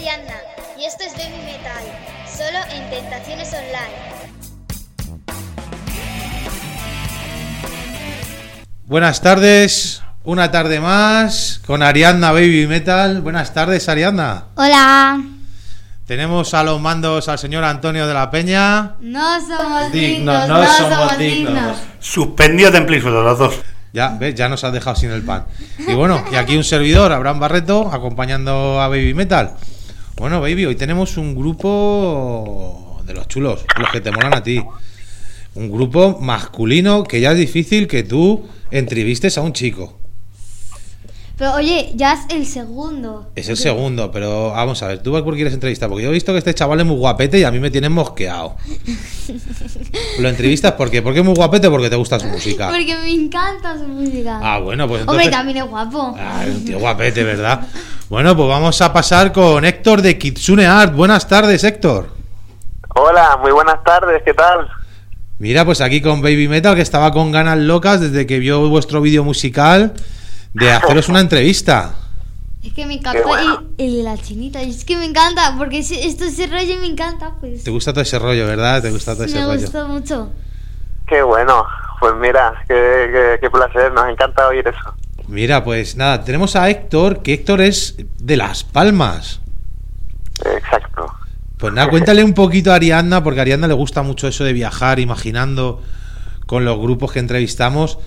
Arianna y esto es Baby Metal, solo en Tentaciones Online. Buenas tardes, una tarde más con Ariadna Baby Metal. Buenas tardes, Ariadna. Hola. Tenemos a los mandos al señor Antonio de la Peña. No somos Dignos, dignos, no no, somos somos dignos. dignos. Suspendido templífulo, los dos. Ya, ves, ya nos has dejado sin el pan. Y bueno, y aquí un servidor, Abraham Barreto, acompañando a Baby Metal. Bueno, Baby, hoy tenemos un grupo de los chulos, los que te molan a ti. Un grupo masculino que ya es difícil que tú entrevistes a un chico. Pero oye, ya es el segundo. Es el segundo, pero vamos a ver, ¿tú a cuál quieres entrevistar? Porque yo he visto que este chaval es muy guapete y a mí me tiene mosqueado. ¿Lo entrevistas por qué? ¿Por qué es muy guapete? Porque te gusta su música. Porque me encanta su música. Ah, bueno, pues Hombre, entonces... también es guapo. Ah, es un tío guapete, ¿verdad? Bueno, pues vamos a pasar con Héctor de Kitsune Art. Buenas tardes, Héctor. Hola, muy buenas tardes, ¿qué tal? Mira, pues aquí con Baby Metal, que estaba con ganas locas desde que vio vuestro vídeo musical de haceros una entrevista. Es que me encanta bueno. el, el de la chinita. Es que me encanta, porque esto ese rollo me encanta, pues. Te gusta todo ese rollo, ¿verdad? Te gusta todo ese me rollo. gustó mucho. Qué bueno, pues mira, qué, qué- qué placer, nos encanta oír eso. Mira, pues nada, tenemos a Héctor, que Héctor es de Las Palmas. Exacto. Pues nada, cuéntale un poquito a Ariadna, porque a Ariadna le gusta mucho eso de viajar, imaginando con los grupos que entrevistamos.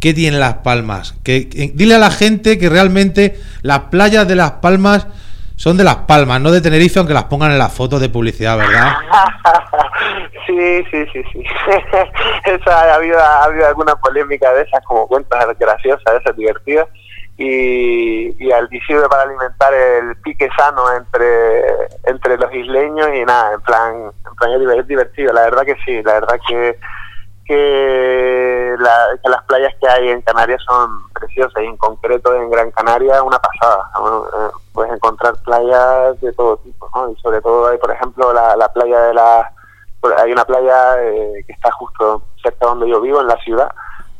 ¿Qué tiene Las Palmas? Que, que- dile a la gente que realmente las playas de Las Palmas son de Las Palmas, no de Tenerife, aunque las pongan en las fotos de publicidad, ¿verdad? sí, sí, sí, sí. Esa, ha, habido, ha habido alguna polémica de esas, como cuentas graciosas, de esas divertidas. Y, y al y sirve para alimentar el pique sano entre, entre los isleños y nada, en plan, en plan es diver- es divertido, la verdad que sí, la verdad que, que, la- las playas que hay en Canarias son preciosas y en concreto en Gran Canaria una pasada. Eh, Puedes encontrar playas de todo tipo, ¿no? Y sobre todo hay, por ejemplo, la, la playa de la... Hay una playa eh, que está justo cerca donde yo vivo, en la ciudad.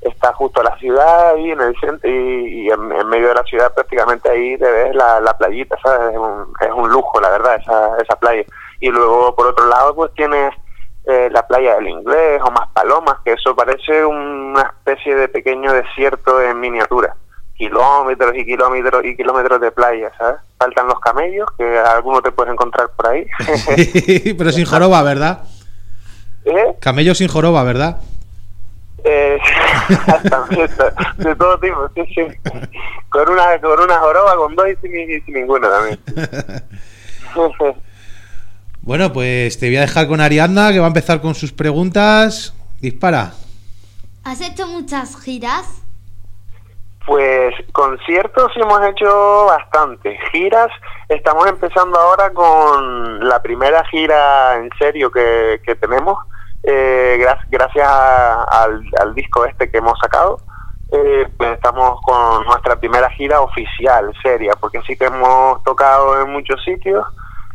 Está justo la ciudad ahí en el centro y, y en, en medio de la ciudad prácticamente ahí te ves la, la playita, ¿sabes? Es un, es un lujo, la verdad, esa, esa playa. Y luego, por otro lado, pues tienes eh, la playa del Inglés o más palomas, que eso parece una especie de pequeño desierto en miniatura. Kilómetros y kilómetros y kilómetros de playa, ¿sabes? Faltan los camellos, que alguno te puedes encontrar por ahí. Pero sin joroba, ¿verdad? ¿Eh? Camello sin joroba, ¿verdad? Eh, de todo tipo, sí, sí. Con una, con una joroba, con dos y sin, y sin ninguna también. Bueno, pues te voy a dejar con Ariadna, que va a empezar con sus preguntas. Dispara. ¿Has hecho muchas giras? Pues conciertos sí hemos hecho bastante. Giras, estamos empezando ahora con la primera gira en serio que, que tenemos, eh, gra- gracias a- al, al disco este que hemos sacado. Eh, pues estamos con nuestra primera gira oficial, seria, porque sí que hemos tocado en muchos sitios.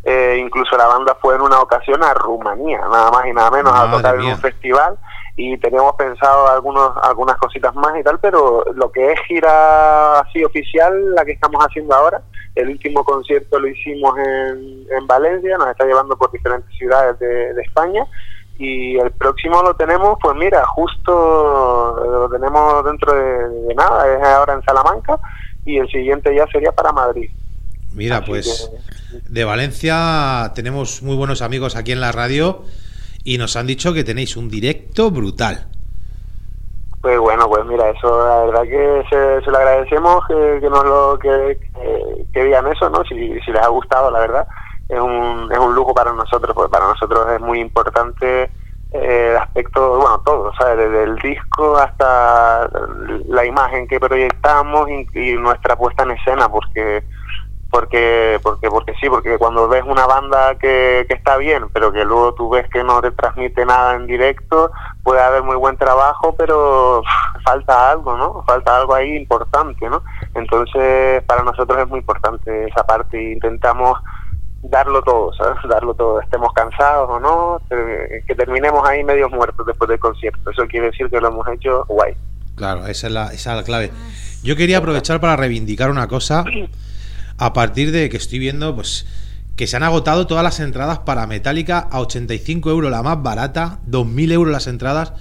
Eh, incluso la banda fue en una ocasión a Rumanía, nada más y nada menos, a tocar en un festival y teníamos pensado algunos algunas cositas más y tal, pero lo que es gira así oficial, la que estamos haciendo ahora, el último concierto lo hicimos en, en Valencia, nos está llevando por diferentes ciudades de, de España y el próximo lo tenemos, pues mira, justo lo tenemos dentro de, de nada, es ahora en Salamanca y el siguiente ya sería para Madrid. Mira, Así pues de Valencia tenemos muy buenos amigos aquí en la radio y nos han dicho que tenéis un directo brutal. Pues bueno, pues mira, eso la verdad que se, se lo agradecemos que, que nos lo que, que, que digan eso, ¿no? Si, si les ha gustado, la verdad, es un, es un lujo para nosotros, porque para nosotros es muy importante eh, el aspecto, bueno, todo, ¿sabes? Desde el disco hasta la imagen que proyectamos y, y nuestra puesta en escena, porque porque porque porque sí porque cuando ves una banda que, que está bien pero que luego tú ves que no te transmite nada en directo puede haber muy buen trabajo pero falta algo no falta algo ahí importante no entonces para nosotros es muy importante esa parte. Intentamos darlo todo sabes darlo todo estemos cansados o no que terminemos ahí medios muertos después del concierto. Eso quiere decir que lo hemos hecho guay. Claro, esa es la, esa es la clave. Yo quería aprovechar para reivindicar una cosa a partir de que estoy viendo pues que se han agotado todas las entradas para Metallica a 85 euros la más barata, 2.000 euros las entradas.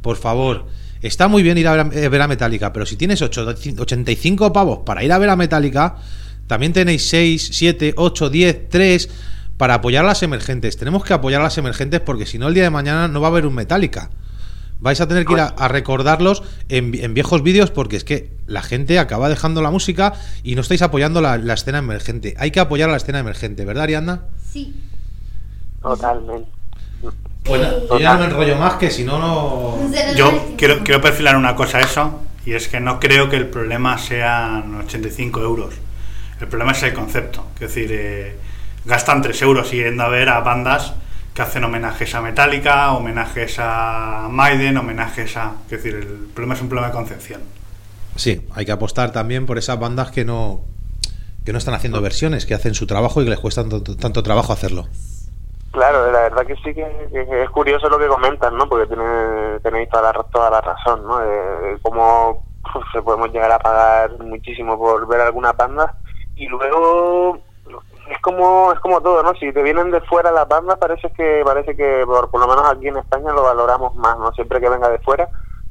Por favor, está muy bien ir a ver a, eh, ver Metallica, pero si tienes 8 85 pavos para ir a ver a Metallica, también tenéis 6, 7, 8, 10, 3 para apoyar a las emergentes. Tenemos que apoyar las emergentes porque si no el día de mañana no va a haber un Metallica. Vais a tener que ir a, a recordarlos en, en viejos vídeos porque es que la gente acaba dejando la música y no estáis apoyando la, la escena emergente. Hay que apoyar a la escena emergente, ¿verdad, Ariadna? Sí. Totalmente. Bueno, yo ya no me enrollo más que si no, no... Yo quiero, quiero perfilar una cosa a eso, y es que no creo que el problema sean 85 euros. El problema es el concepto. Es decir, eh, gastan 3 euros yendo a ver a bandas que hacen homenajes a Metallica, homenajes a Maiden, homenajes a... Es decir, el problema es un problema de concepción. Sí, hay que apostar también por esas bandas que no que no están haciendo versiones, que hacen su trabajo y que les cuesta tanto, tanto trabajo hacerlo. Claro, la verdad que sí que, que es curioso lo que comentan, ¿no? Porque tiene, tenéis toda la, toda la razón, ¿no? De, de cómo se podemos llegar a pagar muchísimo por ver alguna banda y luego es como es como todo, ¿no? Si te vienen de fuera las bandas parece que parece que por, por lo menos aquí en España lo valoramos más, ¿no? Siempre que venga de fuera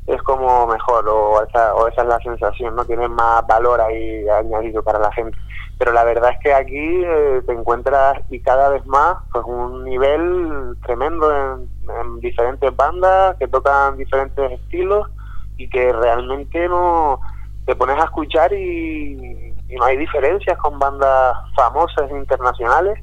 es como mejor o esa, o esa es la sensación, ¿no? Tiene más valor ahí añadido para la gente. Pero la verdad es que aquí eh, te encuentras y cada vez más pues un nivel tremendo en, en diferentes bandas que tocan diferentes estilos y que realmente no te pones a escuchar y, y no hay diferencias con bandas famosas internacionales.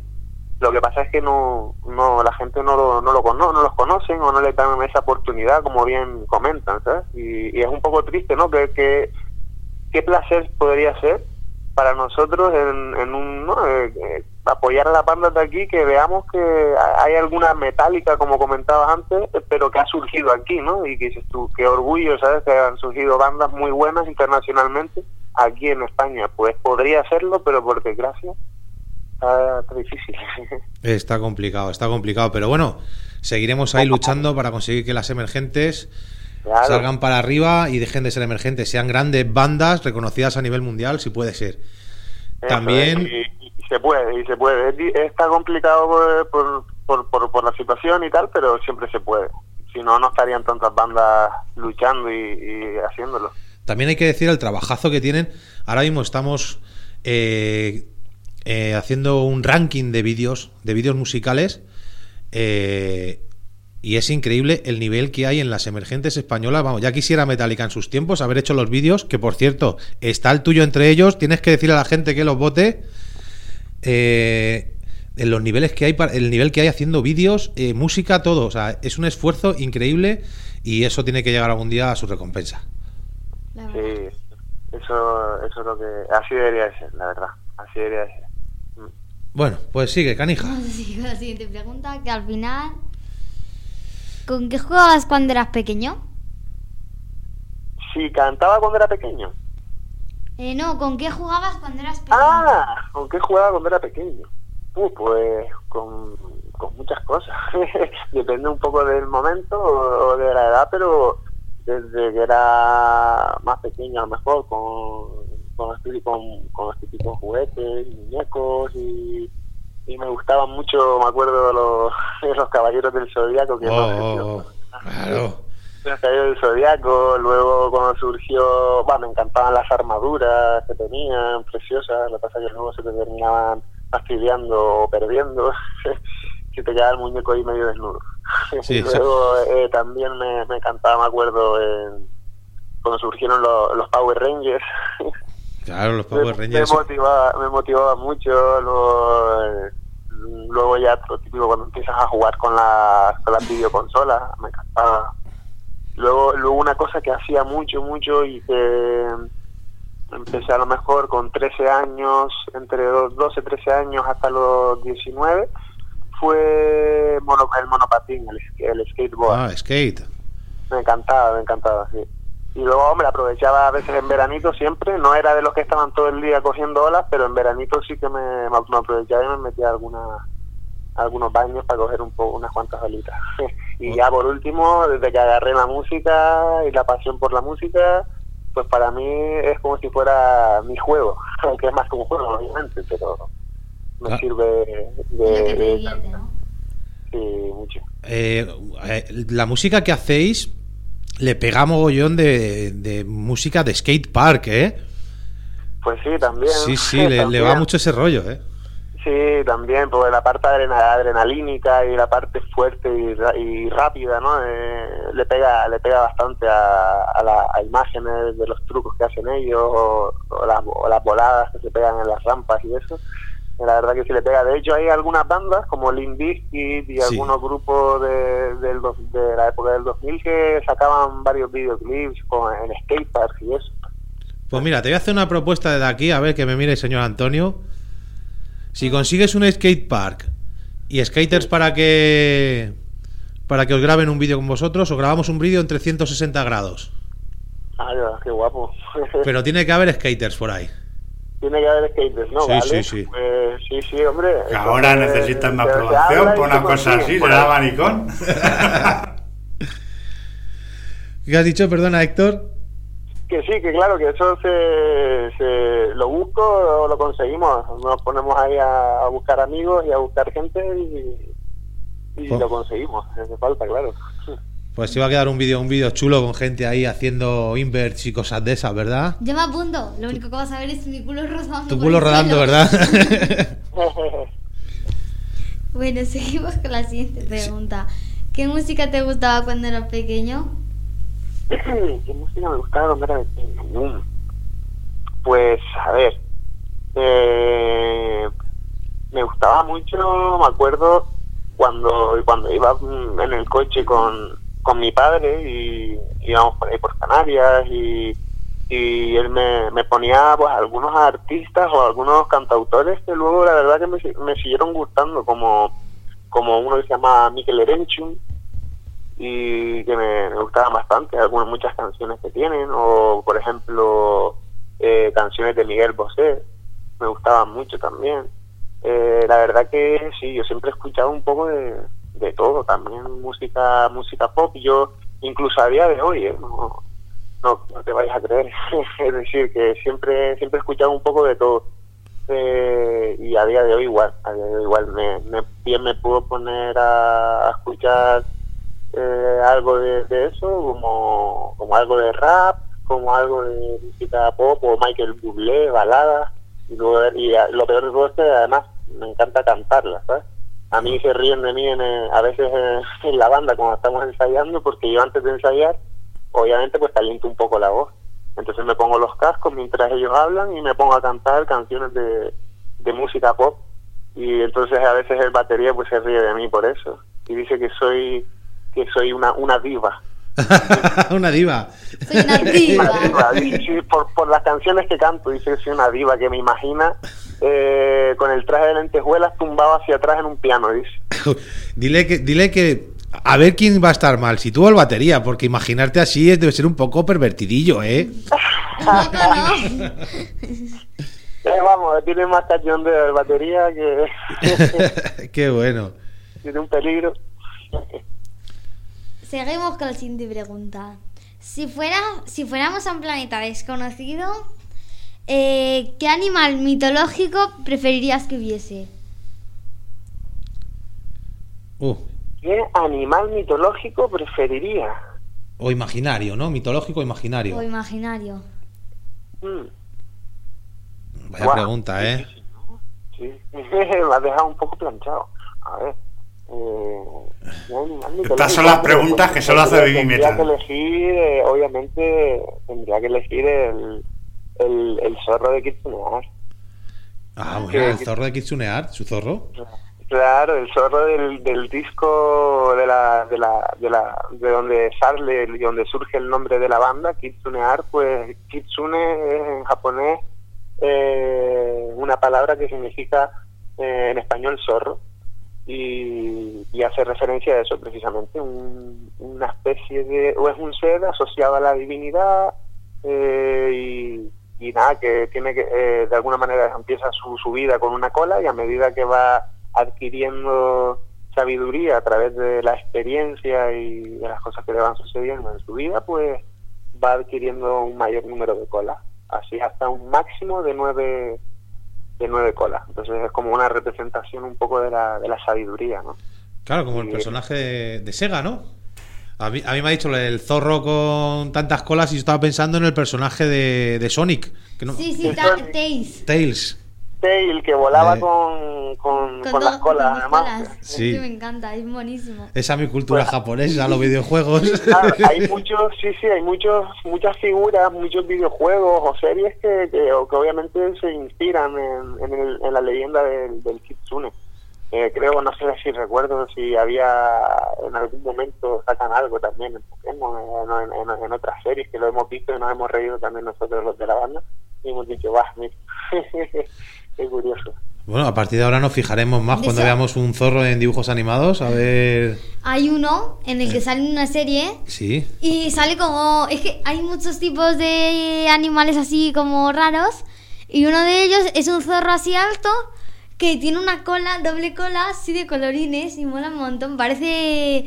Lo que pasa es que no, no la gente no lo, no los conocen o no le dan esa oportunidad como bien comentan ¿sabes? Y, es un poco triste no que, que qué placer podría ser para nosotros en, en un ¿no? Eh, eh, apoyar a la banda de aquí que veamos que hay alguna metálica como comentabas antes pero que ha surgido aquí no y que dices tú qué orgullo sabes que han surgido bandas muy buenas internacionalmente aquí en España pues podría hacerlo pero por desgracia está, está difícil Está complicado, está complicado, pero bueno, seguiremos ahí luchando para conseguir que las emergentes Claro. salgan para arriba y dejen de ser emergentes, sean grandes bandas reconocidas a nivel mundial, si puede ser. Eso También- y, y se puede, y se puede. Está complicado por, por, por, por- por la situación y tal, pero siempre se puede. Si no, no estarían tantas bandas luchando y, y haciéndolo. También hay que decir el trabajazo que tienen. Ahora mismo estamos eh, eh, haciendo un ranking de vídeos, de vídeos musicales. eh, y es increíble el nivel que hay en las emergentes españolas. Vamos, ya quisiera Metallica en sus tiempos haber hecho los vídeos, que por cierto, está el tuyo entre ellos. Tienes que decirle a la gente que los vote. En los niveles que hay, el nivel que hay haciendo vídeos, música, todo. O sea, es un esfuerzo increíble y eso tiene que llegar algún día a su recompensa. La. Sí, eso, eso es lo que. Así debería de ser, la verdad. Así debería de ser. Bueno, pues sigue, canija. La siguiente pregunta, que al final... ¿Con qué jugabas cuando eras pequeño? Sí, cantaba cuando era pequeño. Eh, no, ¿con qué jugabas cuando eras pequeño? Ah, ¿con qué jugaba cuando era pequeño? Uh, pues con, con muchas cosas. Depende un poco del momento o, o de la edad, pero desde que era más pequeño a lo mejor con, con, los, típicos, con los típicos juguetes, muñecos y, y me gustaban mucho, me acuerdo, los, los caballeros del zodiaco que no Oh, oh, oh, claro. los caballeros del Zodiaco, luego cuando surgió, bueno, me encantaban las armaduras que tenían, preciosas, lo que pasa es que luego se te terminaban fastidiando o perdiendo, si te quedaba el muñeco ahí medio desnudo. Sí, y luego eh, también me, me encantaba, me acuerdo, en- cuando surgieron los, los Power Rangers. Claro, los Power Rangers. me motivaba, me motivaba mucho, luego, eh, luego ya lo típico cuando empiezas a jugar con las con las videoconsolas, me encantaba. Luego, luego una cosa que hacía mucho, mucho y que empecé a lo mejor con 13 años, entre los 12, 13 años hasta los 19, fue mono- el monopatín, el, el skateboard. Ah, skate. Me encantaba, me encantaba, sí. Y luego, hombre, aprovechaba a veces en veranito siempre, no era de los que estaban todo el día cogiendo olas, pero en veranito sí que me, me aprovechaba y me metía alguna, algunos baños para coger un poco, unas cuantas olitas. y ya por último, desde que agarré la música y la pasión por la música, pues para mí es como si fuera mi juego, aunque es más que un juego, obviamente, pero me Ah. sirve de, de- ¿no? sí, mucho. Eh, eh, la música que hacéis le pega mogollón de, de música de skate park, ¿eh? Pues sí, también. Sí, sí, le, va mucho ese rollo, ¿eh? Sí, también, porque la parte adrena- adrenalínica y la parte fuerte y, y rápida, ¿no? Eh, le pega le pega bastante a, a las a imágenes de los trucos que hacen ellos o, o las, o las voladas que se pegan en las rampas y eso. La verdad que sí le pega. De hecho, hay algunas bandas como Limp Bizkit y Sí. algunos grupos de, dos- de la época del 2000 que sacaban varios videoclips con, en skateparks y eso. Pues mira, te voy a hacer una propuesta desde aquí, a ver que me mire el señor Antonio. Si consigues un skate park y skaters para que para que os graben un vídeo con vosotros, os grabamos un vídeo en 360 grados. Ay, qué guapo. Pero tiene que haber skaters por ahí. Tiene que haber skaters, ¿no? Sí, ¿Vale? sí, sí. Pues, sí, sí, hombre. Que ahora Entonces, necesitan más se- se producción por una se cosa así, ahí. manicón. ¿Qué has dicho, perdona, Héctor? Que sí, que claro, que eso se, se lo busco o lo conseguimos. Nos ponemos ahí a, a buscar amigos y a buscar gente y, y Pues- lo conseguimos. Hace falta, claro. Pues iba a quedar un vídeo un vídeo chulo con gente ahí haciendo inverts y cosas de esas, ¿verdad? Yo me apunto. Lo único que vas a ver es mi culo rodando. Tu culo rodando. ¿verdad? Bueno, seguimos con la siguiente pregunta. ¿Qué música te gustaba cuando eras pequeño? ¿Qué música me gustaba cuando era pequeño? Mm. Pues, a ver. eh, me gustaba mucho, me acuerdo, cuando, cuando iba en el coche con, con mi padre y íbamos por ahí por Canarias y, y él me, me ponía pues algunos artistas o algunos cantautores que luego la verdad que me, me siguieron gustando, como, como uno que se llama Mikel Erenchun, y que me, me gustaban bastante, algunas muchas canciones que tienen, o por ejemplo eh, canciones de Miguel Bosé, me gustaban mucho también. Eh, la verdad que sí, yo siempre he escuchado un poco de, de todo, también música música pop, yo incluso a día de hoy, ¿eh? no, no, te vayas a creer, es decir, que siempre siempre he escuchado un poco de todo. Eh, y a día de hoy igual, a día de hoy igual, me, bien me puedo poner a, escuchar eh, algo de, eso, como, como algo de rap, como algo de música pop o Michael Bublé, baladas, y, luego, y a- lo peor de todo es que además me encanta cantarlas, ¿sabes? A mí se ríen de mí en, eh, a veces eh, en la banda cuando estamos ensayando, porque yo antes de ensayar, obviamente pues caliento un poco la voz. Entonces me pongo los cascos mientras ellos hablan y me pongo a cantar canciones de, de música pop. Y entonces a veces el batería pues se ríe de mí por eso. Y dice que soy que soy una, una diva. una diva. Soy una diva. Una diva, dice, sí, por, por las canciones que canto, dice que soy una diva que me imagina eh, con el traje de lentejuelas tumbado hacia atrás en un piano, dice. dile que dile que a ver quién va a estar mal, si tú o el batería, porque imaginarte así es, debe ser un poco pervertidillo, ¿eh? Eh, vamos, tiene más cachondeo de batería que Qué bueno. tiene un peligro. Seguimos con la siguiente pregunta. Si, fuera, si fuéramos a un planeta desconocido, eh, ¿qué animal mitológico preferirías que hubiese? Uh, ¿Qué animal mitológico preferiría? o imaginario, ¿no? Mitológico o imaginario. O imaginario. Hmm, Vaya pregunta, ¿eh? sí, me has dejado un poco planchado. A ver. Eh, ¿qué animal mitológico son las preguntas que solo hace Baby Tendría Metal. que elegir, eh, obviamente, tendría que elegir el, el, el zorro de Kitsunear. Ah, bueno, Que- el zorro de Kitsunear, su zorro. Claro, el zorro del, del disco de la, de la, de la, de donde sale y donde surge el nombre de la banda, Kitsune Art, pues Kitsune es en japonés eh, una palabra que significa eh, en español zorro y, y hace referencia a eso precisamente, un- una especie de, o es un ser asociado a la divinidad eh, y, nada, que tiene que, eh, de alguna manera empieza su, su vida con una cola y a medida que va adquiriendo sabiduría a través de la experiencia y de las cosas que le van sucediendo en su vida, pues va adquiriendo un mayor número de colas, así hasta un máximo de nueve, de nueve colas. Entonces es como una representación un poco de la, de la sabiduría, ¿no? Claro, como el personaje de, de Sega, ¿no? A mí, a mí me ha dicho el zorro con tantas colas y yo estaba pensando en el personaje de, de Sonic. Que no, Sí, sí. Tails. Tails. Tail que volaba Eh. con, con, Con, con dos, las colas, con además. colas. Sí. Es que me encanta, es buenísimo. Esa es mi cultura japonesa, los videojuegos. Claro, hay muchos, sí, sí, hay muchos, muchas figuras, muchos videojuegos o series que, que, obviamente se inspiran en, en, el- en la leyenda del, del Kitsune. Eh, creo, no sé si recuerdo si había en algún momento sacan algo también en Pokémon, eh, en, en- en otras series que lo hemos visto y nos hemos reído también nosotros los de la banda y hemos dicho, va, curioso. Bueno, a partir de ahora nos fijaremos más De cuando veamos un zorro en dibujos animados. A ver. Hay uno en el que sale una serie Sí. y sale como... Es que hay muchos tipos de animales así como raros y uno de ellos es un zorro así alto que tiene una cola, doble cola, así de colorines y mola un montón. Parece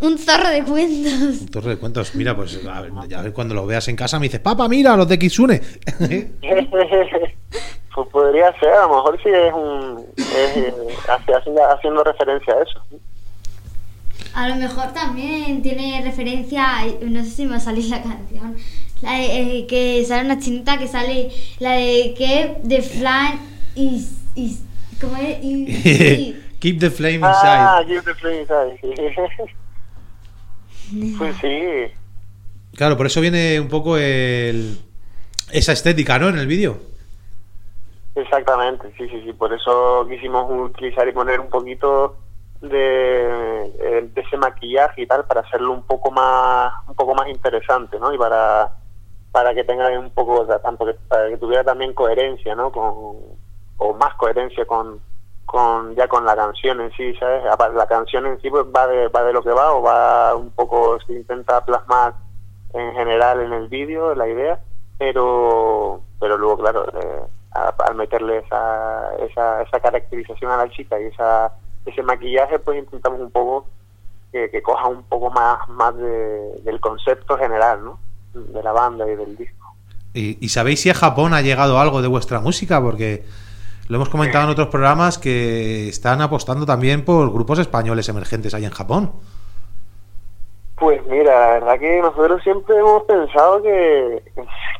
un zorro de cuentos. Un zorro de cuentos. Mira, pues a ver, ya a ver cuando lo veas en casa me dices, papá, mira, los de Kitsune. pues podría ser, a lo mejor sí es un es, eh, hace- haciendo, haciendo referencia a eso. A lo mejor también tiene referencia, no sé si me va a salir la canción, la de, eh, que sale una chinita que sale, la de que The Flan is, is ¿cómo es? Y- sí. Keep the flame Ah, inside. Give the Flame Inside. Pues sí, Claro, por eso viene un poco el, esa estética, ¿no? En el vídeo. Exactamente, sí, sí, sí. Por eso quisimos utilizar y poner un poquito de, eh, de ese maquillaje y tal para hacerlo un poco más un poco más interesante, ¿no? Y para para que tenga un poco tanto que para que tuviera también coherencia, ¿no? Con o más coherencia con con ya con la canción en sí, ¿sabes? La canción en sí pues va de, va de lo que va o va un poco, se intenta plasmar en general en el vídeo la idea, pero pero luego, claro, eh, al meterle esa, esa, esa caracterización a la chica y esa, ese maquillaje, pues intentamos un poco que, que coja un poco más, más de- del concepto general, ¿no? De la banda y del disco. ¿Y, y sabéis si a Japón ha llegado algo de vuestra música? Porque lo hemos comentado en otros programas que están apostando también por grupos españoles emergentes ahí en Japón. Pues mira, la verdad que nosotros siempre hemos pensado que,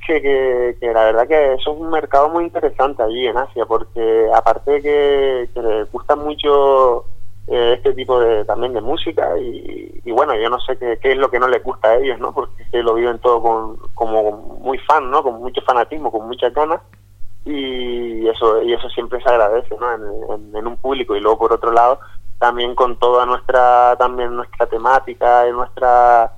que, que, que la verdad que eso es un mercado muy interesante allí en Asia, porque aparte de que, que les gusta mucho eh, este tipo de también de música y, bueno, yo no sé qué, qué es lo que no les gusta a ellos, ¿no? Porque lo viven todo con, como muy fan, ¿no? Con mucho fanatismo, con muchas ganas y eso y eso siempre se agradece ¿no? en un público y luego por otro lado también con toda nuestra también nuestra temática y nuestra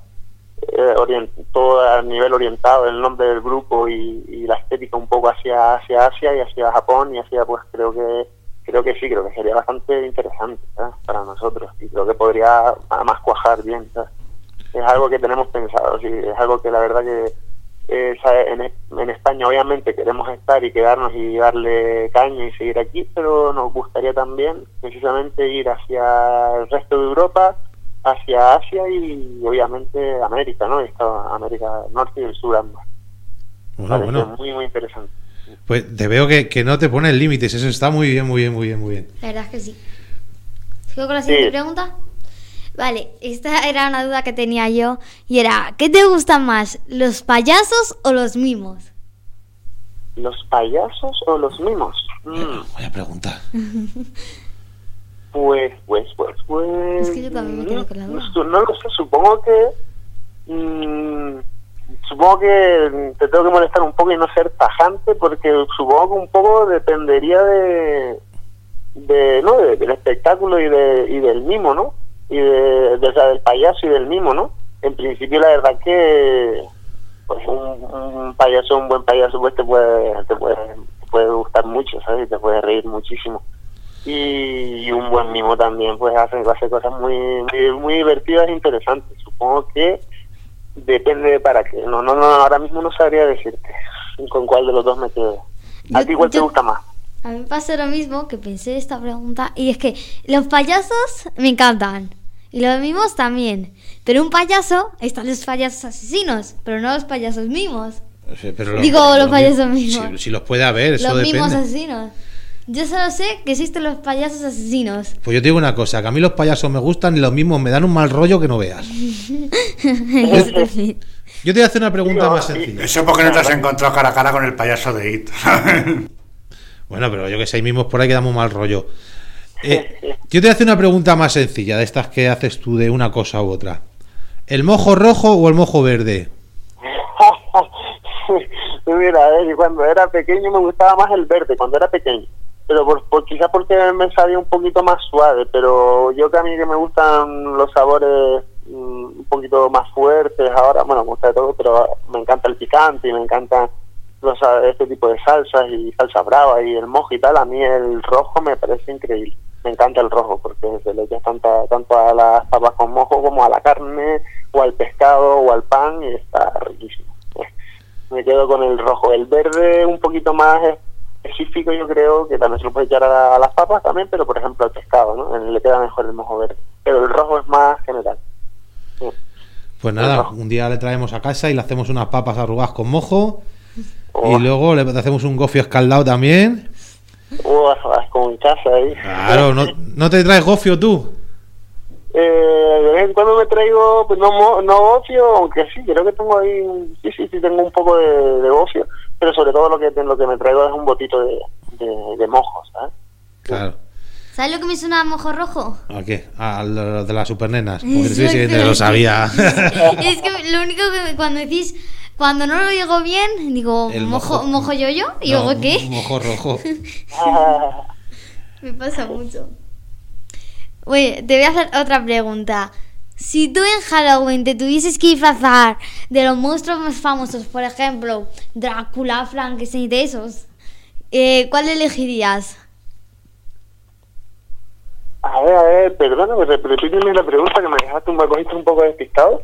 eh, orien- todo a nivel orientado el nombre del grupo y, y la estética un poco hacia hacia Asia y hacia Japón y hacia pues creo que creo que sí creo que sería bastante interesante ¿sabes? para nosotros y creo que podría además cuajar bien ¿sabes? es algo que tenemos pensado sí es algo que la verdad que eh, en, en España obviamente queremos estar y quedarnos y darle caña y seguir aquí, pero nos gustaría también precisamente ir hacia el resto de Europa, hacia Asia y obviamente América, ¿no? Esta América del Norte y el Sur ambas. Bueno, bueno. muy, muy interesante. Pues te veo que, que no te pones límites. Eso está muy bien, muy bien, muy bien, muy bien. La verdad es que sí. ¿Sigo con la siguiente Sí. pregunta? Vale, esta era una duda que tenía yo y era, ¿qué te gustan más, los payasos o los mimos? ¿Los payasos o los mimos? Mm, Voy a preguntar. Pues, pues, pues, pues. Es que yo también me quedo con la duda. No, no lo sé, supongo que. mm, supongo que te tengo que molestar un poco y no ser tajante, porque supongo que un poco dependería de. de ¿no? De- del espectáculo y, de, y del mimo, ¿no? Y de, de- o sea, del payaso y del mimo, ¿no? En principio, la verdad que. Pues un, un payaso, un buen payaso, pues te puede, te puede, te puede gustar mucho, ¿sabes? Y te puede reír muchísimo y un buen mimo también pues hace, hace cosas muy, muy muy divertidas e interesantes supongo que depende de para qué no no no ahora mismo no sabría decirte con cuál de los dos me quedo a ti cuál te gusta más A mí me pasó lo mismo que pensé esta pregunta y es que los payasos me encantan y los mimos también. Pero un payaso, están los payasos asesinos, pero no los payasos mimos. Sí, pero Digo, los payasos mismos. Si, si los puede haber, eso los depende. mimos asesinos. Yo solo sé que existen los payasos asesinos. Pues yo te digo una cosa, que a mí los payasos me gustan y los mismos me dan un mal rollo que no veas. Yo te voy a hacer una pregunta Sí, más sencilla. Eso porque no te has encontrado cara a cara con el payaso de It. Bueno, pero yo que sé, mismos por ahí que damos mal rollo. Eh, yo te voy a hacer una pregunta más sencilla, de estas que haces tú de una cosa u otra. ¿El mojo rojo o el mojo verde? Mira, ver, cuando era pequeño me gustaba más el verde, cuando era pequeño. Pero por, por- quizás porque me sabía un poquito más suave, pero yo que a mí que me gustan los sabores mm, un poquito más fuertes ahora, bueno, me gusta de todo, pero me encanta el picante y me encanta los, este tipo de salsas y salsa brava y el mojo y tal, a mí el rojo me parece increíble. Me encanta el rojo porque se le echa tanta, tanto a las papas con mojo como a la carne o al pescado o al pan y está riquísimo. Me quedo con el rojo. El verde un poquito más específico yo creo que también se lo puede echar a, la- a las papas también, pero por ejemplo al pescado, ¿no? Le queda mejor el mojo verde. Pero el rojo es más general. Sí. Pues nada, un día le traemos a casa y le hacemos unas papas arrugadas con mojo Oh, y luego le hacemos un gofio escaldado también. oh, como en casa ahí. Claro, ¿no, no te traes gofio tú? Eh, de vez en cuando me traigo, pues no, mo- no gofio, aunque sí, creo que tengo ahí, un- sí, sí, sí, tengo un poco de, de gofio, pero sobre todo lo que, lo que me traigo es un botito de, de, de mojo, ¿sabes? Claro. ¿Sabes lo que me suena a mojo rojo? ¿A qué? A lo de las supernenas. Porque sí, sí, te lo sabía. es que lo único que cuando decís, cuando no lo digo bien, digo El mojo, mojo- mojo yo yo y No, luego qué. Mojo rojo. Me pasa mucho. Oye, te voy a hacer otra pregunta. Si tú en Halloween te tuvieses que disfrazar de los monstruos más famosos, por ejemplo, Drácula, Frankenstein y de esos, eh, ¿cuál elegirías? A ver, a ver, perdona, pues repíteme la pregunta que me dejaste un, un poco despistado.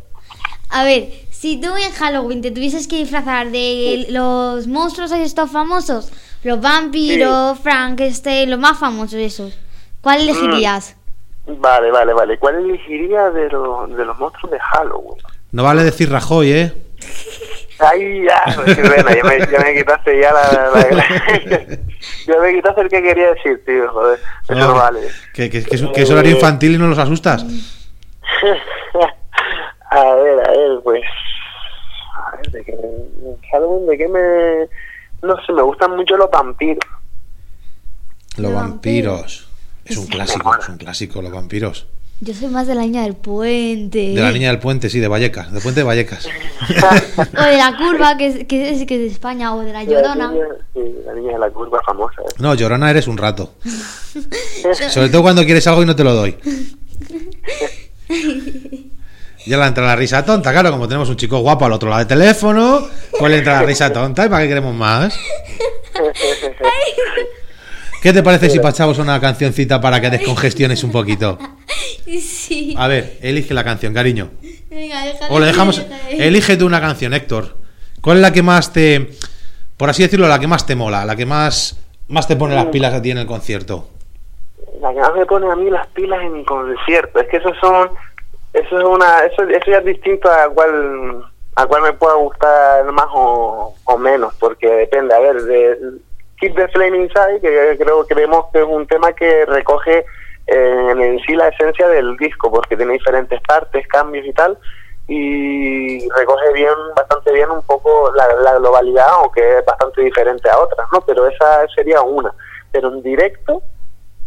A ver, si tú en Halloween te tuvieses que disfrazar de los monstruos estos famosos, los vampiros, Frankenstein, los más famosos esos, ¿cuál elegirías? Vale, vale, vale. ¿Cuál elegiría de, los de los monstruos de Halloween? No vale decir Rajoy, ¿eh? Ay, ya, pues qué pena, ya me, ya me quitaste ya la, la- Ya me quitaste el que quería decir, tío, joder. Eso no, No, vale. Que, que- que es, que es horario infantil y no los asustas. a ver, a ver, pues... A ver, ¿de qué, Halloween, ¿de qué me...? No sé, me gustan mucho los vampiros. Los vampiros. Es un clásico, es un clásico, los vampiros. Yo soy más de la niña del puente. De la niña del puente, sí, de Vallecas, de Puente de Vallecas. O de la curva, que es, que es, que es de España, o de la Llorona. La niña, sí, la niña de la curva famosa. ¿eh? No, Llorona eres un rato. Sobre todo cuando quieres algo y no te lo doy. Ya le entra la risa tonta, claro, como tenemos un chico guapo al otro lado del teléfono, pues le entra la risa tonta y para qué queremos más. ¿Qué te parece si pasamos una cancioncita para que descongestiones un poquito? Sí. A ver, elige la canción, cariño. Venga, déjale O le dejamos. déjale. Elige tú una canción, Héctor. ¿Cuál es la que más te. Por así decirlo, la que más te mola, la que más, más te pone las pilas a ti en el concierto? La que más me pone a mí las pilas en mi concierto. Es que esos son. Eso es una. Eso, eso ya es distinto a cuál. A cuál me pueda gustar más o, menos, porque depende. A ver, de Keep the Flame Inside, que creo creemos que es un tema que recoge eh, en sí la esencia del disco, porque tiene diferentes partes, cambios y tal, y recoge bien, bastante bien un poco la, la globalidad, aunque es bastante diferente a otras, ¿no? Pero esa sería una. Pero en directo,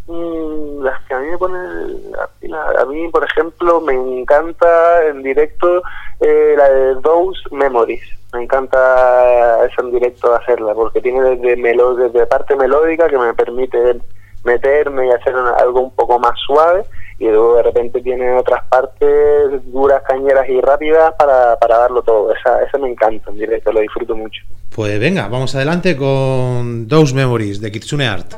Mm, las que a mí me ponen pila. A mí, por ejemplo, me encanta en directo eh, la de Those Memories. Me encanta esa en directo hacerla porque tiene desde, melo parte melódica que me permite meterme y hacer algo un poco más suave y luego de repente tiene otras partes duras, cañeras y rápidas para, para darlo todo. Esa, esa me encanta en directo, lo disfruto mucho. Pues venga, vamos adelante con Those Memories de Kitsune Art.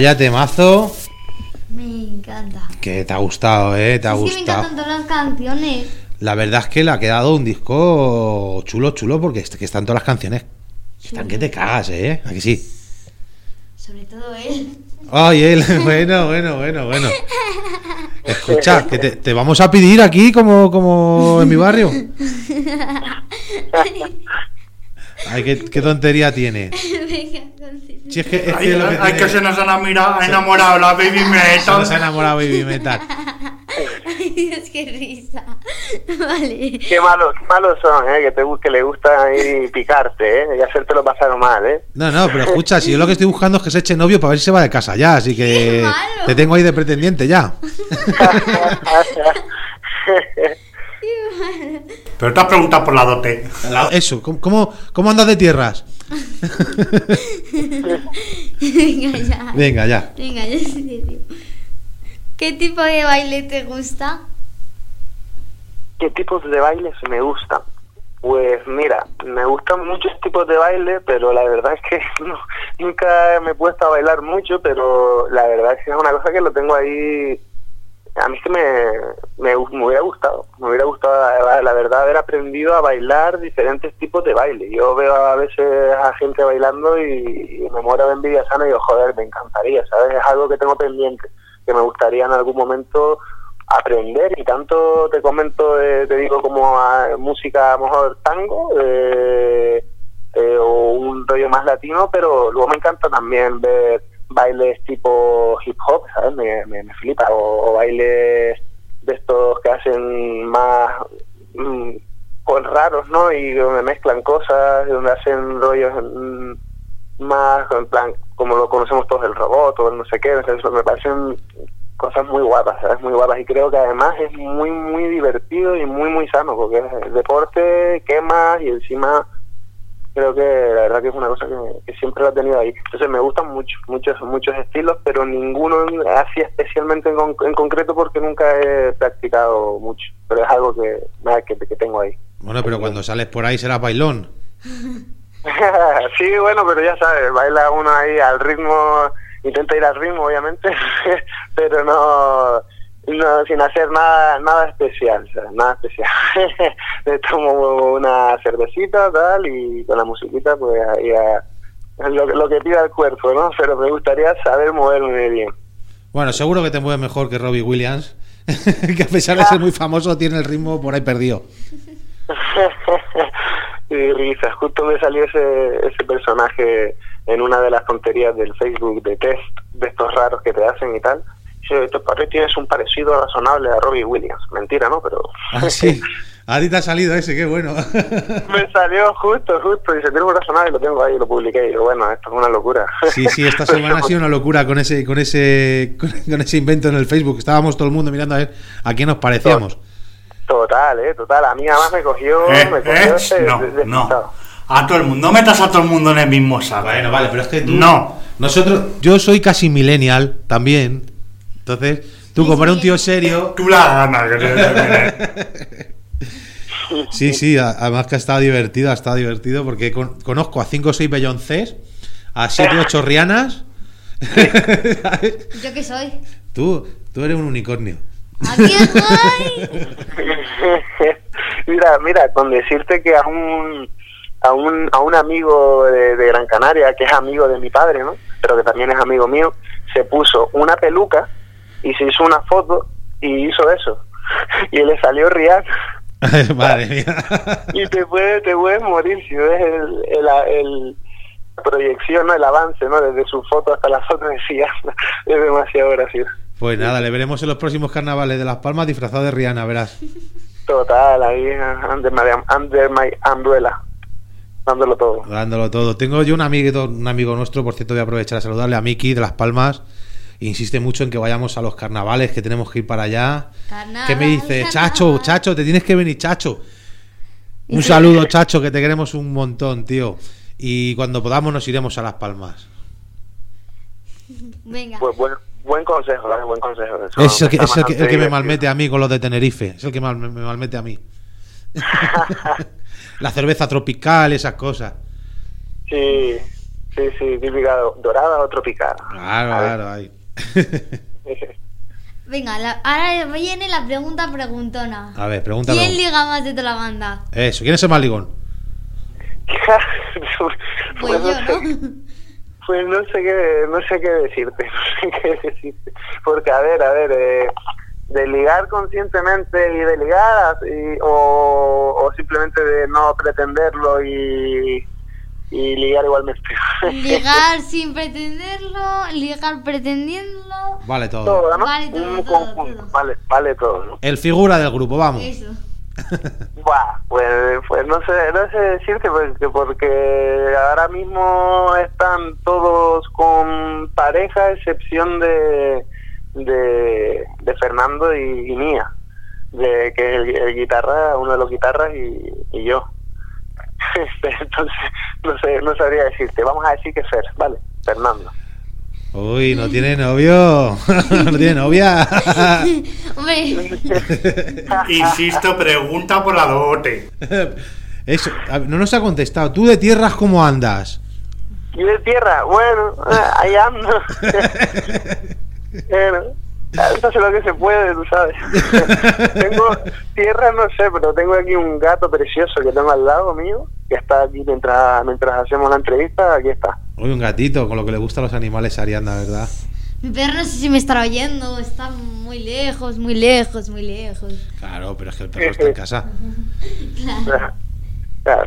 Vaya temazo Me encanta. que te ha gustado, ¿eh? Te ha que me gustado. encantan todas las canciones. La verdad es que le ha quedado un disco chulo, chulo, porque que están todas las canciones. Están que te cagas, ¿eh? Aquí sí. Sobre todo él. Ay, él. Bueno, bueno, bueno, bueno. Escucha, que te, te vamos a pedir aquí como, como en mi barrio. Ay, qué, qué tontería tiene. Venga, entonces. Si es que, es Ay, que lo que ay, tiene- que se nos han ha enamorado la baby se metal. nos ha enamorado Baby Metal. Ay, Dios, qué risa. Vale. Qué malos, qué malos son, ¿eh? Que, te, gu- que le gusta ahí picarte, ¿eh? Y hacértelo pasar mal, ¿eh? No, no, pero escucha, si yo lo que estoy buscando es que se eche novio para ver si se va de casa ya, así que Qué malo. te tengo ahí de pretendiente ya. Pero te has preguntado por la dote. Eso, ¿cómo, cómo, andas de tierras? Venga, ya. Venga, ya. Venga. ¿Qué tipo de baile te gusta? ¿Qué tipos de bailes me gustan? Pues mira, me gustan muchos tipos de baile, pero la verdad es que no, nunca me he puesto a bailar mucho, pero la verdad es que es una cosa que lo tengo ahí. A mí es que me, me, hubiera gustado, me hubiera gustado, la, verdad, haber aprendido a bailar diferentes tipos de baile. Yo veo a veces a gente bailando y, me muero de envidia sana y digo, joder, me encantaría, ¿sabes? Es algo que tengo pendiente, que me gustaría en algún momento aprender y tanto te comento, eh, te digo como música a lo mejor tango eh, eh, o un rollo más latino, pero luego me encanta también ver bailes tipo hip hop, ¿sabes? Me, me, me flipa, o, o bailes de estos que hacen más mm, con raros, ¿no? Y donde mezclan cosas, donde hacen rollos mm, más en plan como lo conocemos todos el robot o el no sé qué, me parecen cosas muy guapas, ¿sabes? Muy guapas y creo que además es muy muy divertido y muy muy sano porque es deporte, quemas y encima creo que la verdad que es una cosa que, que siempre la he tenido ahí. Entonces me gustan mucho, muchos muchos estilos, pero ninguno así especialmente en, con- en concreto porque nunca he practicado mucho, pero es algo que nada que, que tengo ahí. Bueno, pero cuando sales por ahí será bailón. sí, bueno, pero ya sabes, baila uno ahí al ritmo, intenta ir al ritmo, obviamente, pero no, no sin hacer nada nada especial, nada especial. Me tomo una cervecita, tal, y con la musiquita, pues ahí a- lo, lo que pida el cuerpo, ¿no? Pero me gustaría saber moverme bien. Bueno, seguro que te mueves mejor que Robbie Williams, que a pesar de ser muy famoso tiene el ritmo por ahí perdido. y risa, justo me salió ese, ese personaje en una de las tonterías del Facebook de test de estos raros que te hacen y tal. Tu padre tienes un parecido razonable a Robbie Williams. Mentira, ¿no? Pero Ah, sí. A ti te ha salido ese, qué bueno. me salió justo, justo. Dice, tienes un razonable y lo tengo ahí, lo publiqué. Y digo, bueno, esto es una locura. Sí, sí, esta semana ha sido una locura con ese, con ese, con, ese invento en el Facebook. Estábamos todo el mundo mirando a ver a quién nos parecíamos. Total, eh, total. A mí además me cogió... Eh, me cogió eh, de- no, de- no. A todo el mundo. No metas a todo el mundo en el mismo saco. vale, pero es que tú- No. Nosotros, yo soy casi millennial también. Entonces, tú como eres un tío serio. Tú la ganas. Sí, sí, además que ha estado divertido, ha estado divertido porque con- conozco a 5 o 6 Beyoncés, a 7 o 8 Rianas. ¿Yo qué soy? tú, tú eres un unicornio. Aquí estoy. mira, mira, con decirte que a un a un, a un amigo de, de Gran Canaria, que es amigo de mi padre, ¿no? Pero que también es amigo mío, se puso una peluca y se hizo una foto y hizo eso. Y le salió Rihanna. Madre mía. Y te puedes, te puedes morir si ves el, el, el- la proyección, ¿no? el avance, ¿no? Desde su foto hasta la foto de Rihanna. Es demasiado gracioso. Pues nada, le veremos en los próximos carnavales de Las Palmas disfrazado de Rihanna, verás. Total, ahí under my, under my umbrella, dándolo todo. Dándolo todo. Tengo yo un amigo, un amigo nuestro, por cierto, voy a aprovechar a saludarle a Miki de Las Palmas. Insiste mucho en que vayamos a los carnavales, que tenemos que ir para allá. Carnaval, que me dice, carnaval. Chacho, Chacho, te tienes que venir, Chacho. Un saludo, Chacho, que te queremos un montón, tío. Y cuando podamos nos iremos a Las Palmas. Venga. Pues buen, buen consejo, ¿vale? buen consejo. Eso Es el que, está es el que, el que me malmete a mí con los de Tenerife. Es el que mal- me, me malmete a mí. La cerveza tropical, esas cosas. Sí, Sí, sí, típica do- dorada o tropical. Claro, claro, ahí. Venga, la- ahora viene la pregunta preguntona. A ver, pregúntalo. ¿Quién liga más de toda la banda? Eso, ¿quién es el más ligón? Pues no yo, sé, ¿no? Pues no sé qué, no sé qué decirte, no sé qué decirte. Porque, a ver, a ver, eh, de ligar conscientemente y de ligar, así, o, o simplemente de no pretenderlo y, y ligar igualmente. Ligar sin pretenderlo, ligar pretendiéndolo. Vale, todo. todo, ¿no? Vale todo, Un todo, conjunto, todo. Vale, vale todo, ¿no? El figura del grupo, vamos. Eso. Buah, pues, pues no sé, no sé decirte porque, porque ahora mismo están todos con pareja, a excepción de, de, de Fernando y, y mía, de que es el, el guitarra, uno de los guitarras y, y yo. Entonces, no sé, no sabría decirte. Vamos a decir que Fer, vale, Fernando. Uy, no tiene novio. no tiene novia. Hombre, Insisto, pregunta por la dote. Eso, no nos ha contestado. ¿Tú de tierras cómo andas? Y de tierra, bueno, eh, ahí ando. bueno, eso es lo que se puede, tú sabes. tengo tierra, no sé, pero tengo aquí un gato precioso que tengo al lado mío, que está aquí mientras mientras hacemos la entrevista, aquí está. Uy, un gatito, con lo que le gustan los animales a Arianda, ¿verdad? mi perro no sé si me estará oyendo. Está muy lejos, muy lejos, muy lejos. Claro, pero es que el perro está en casa. Claro,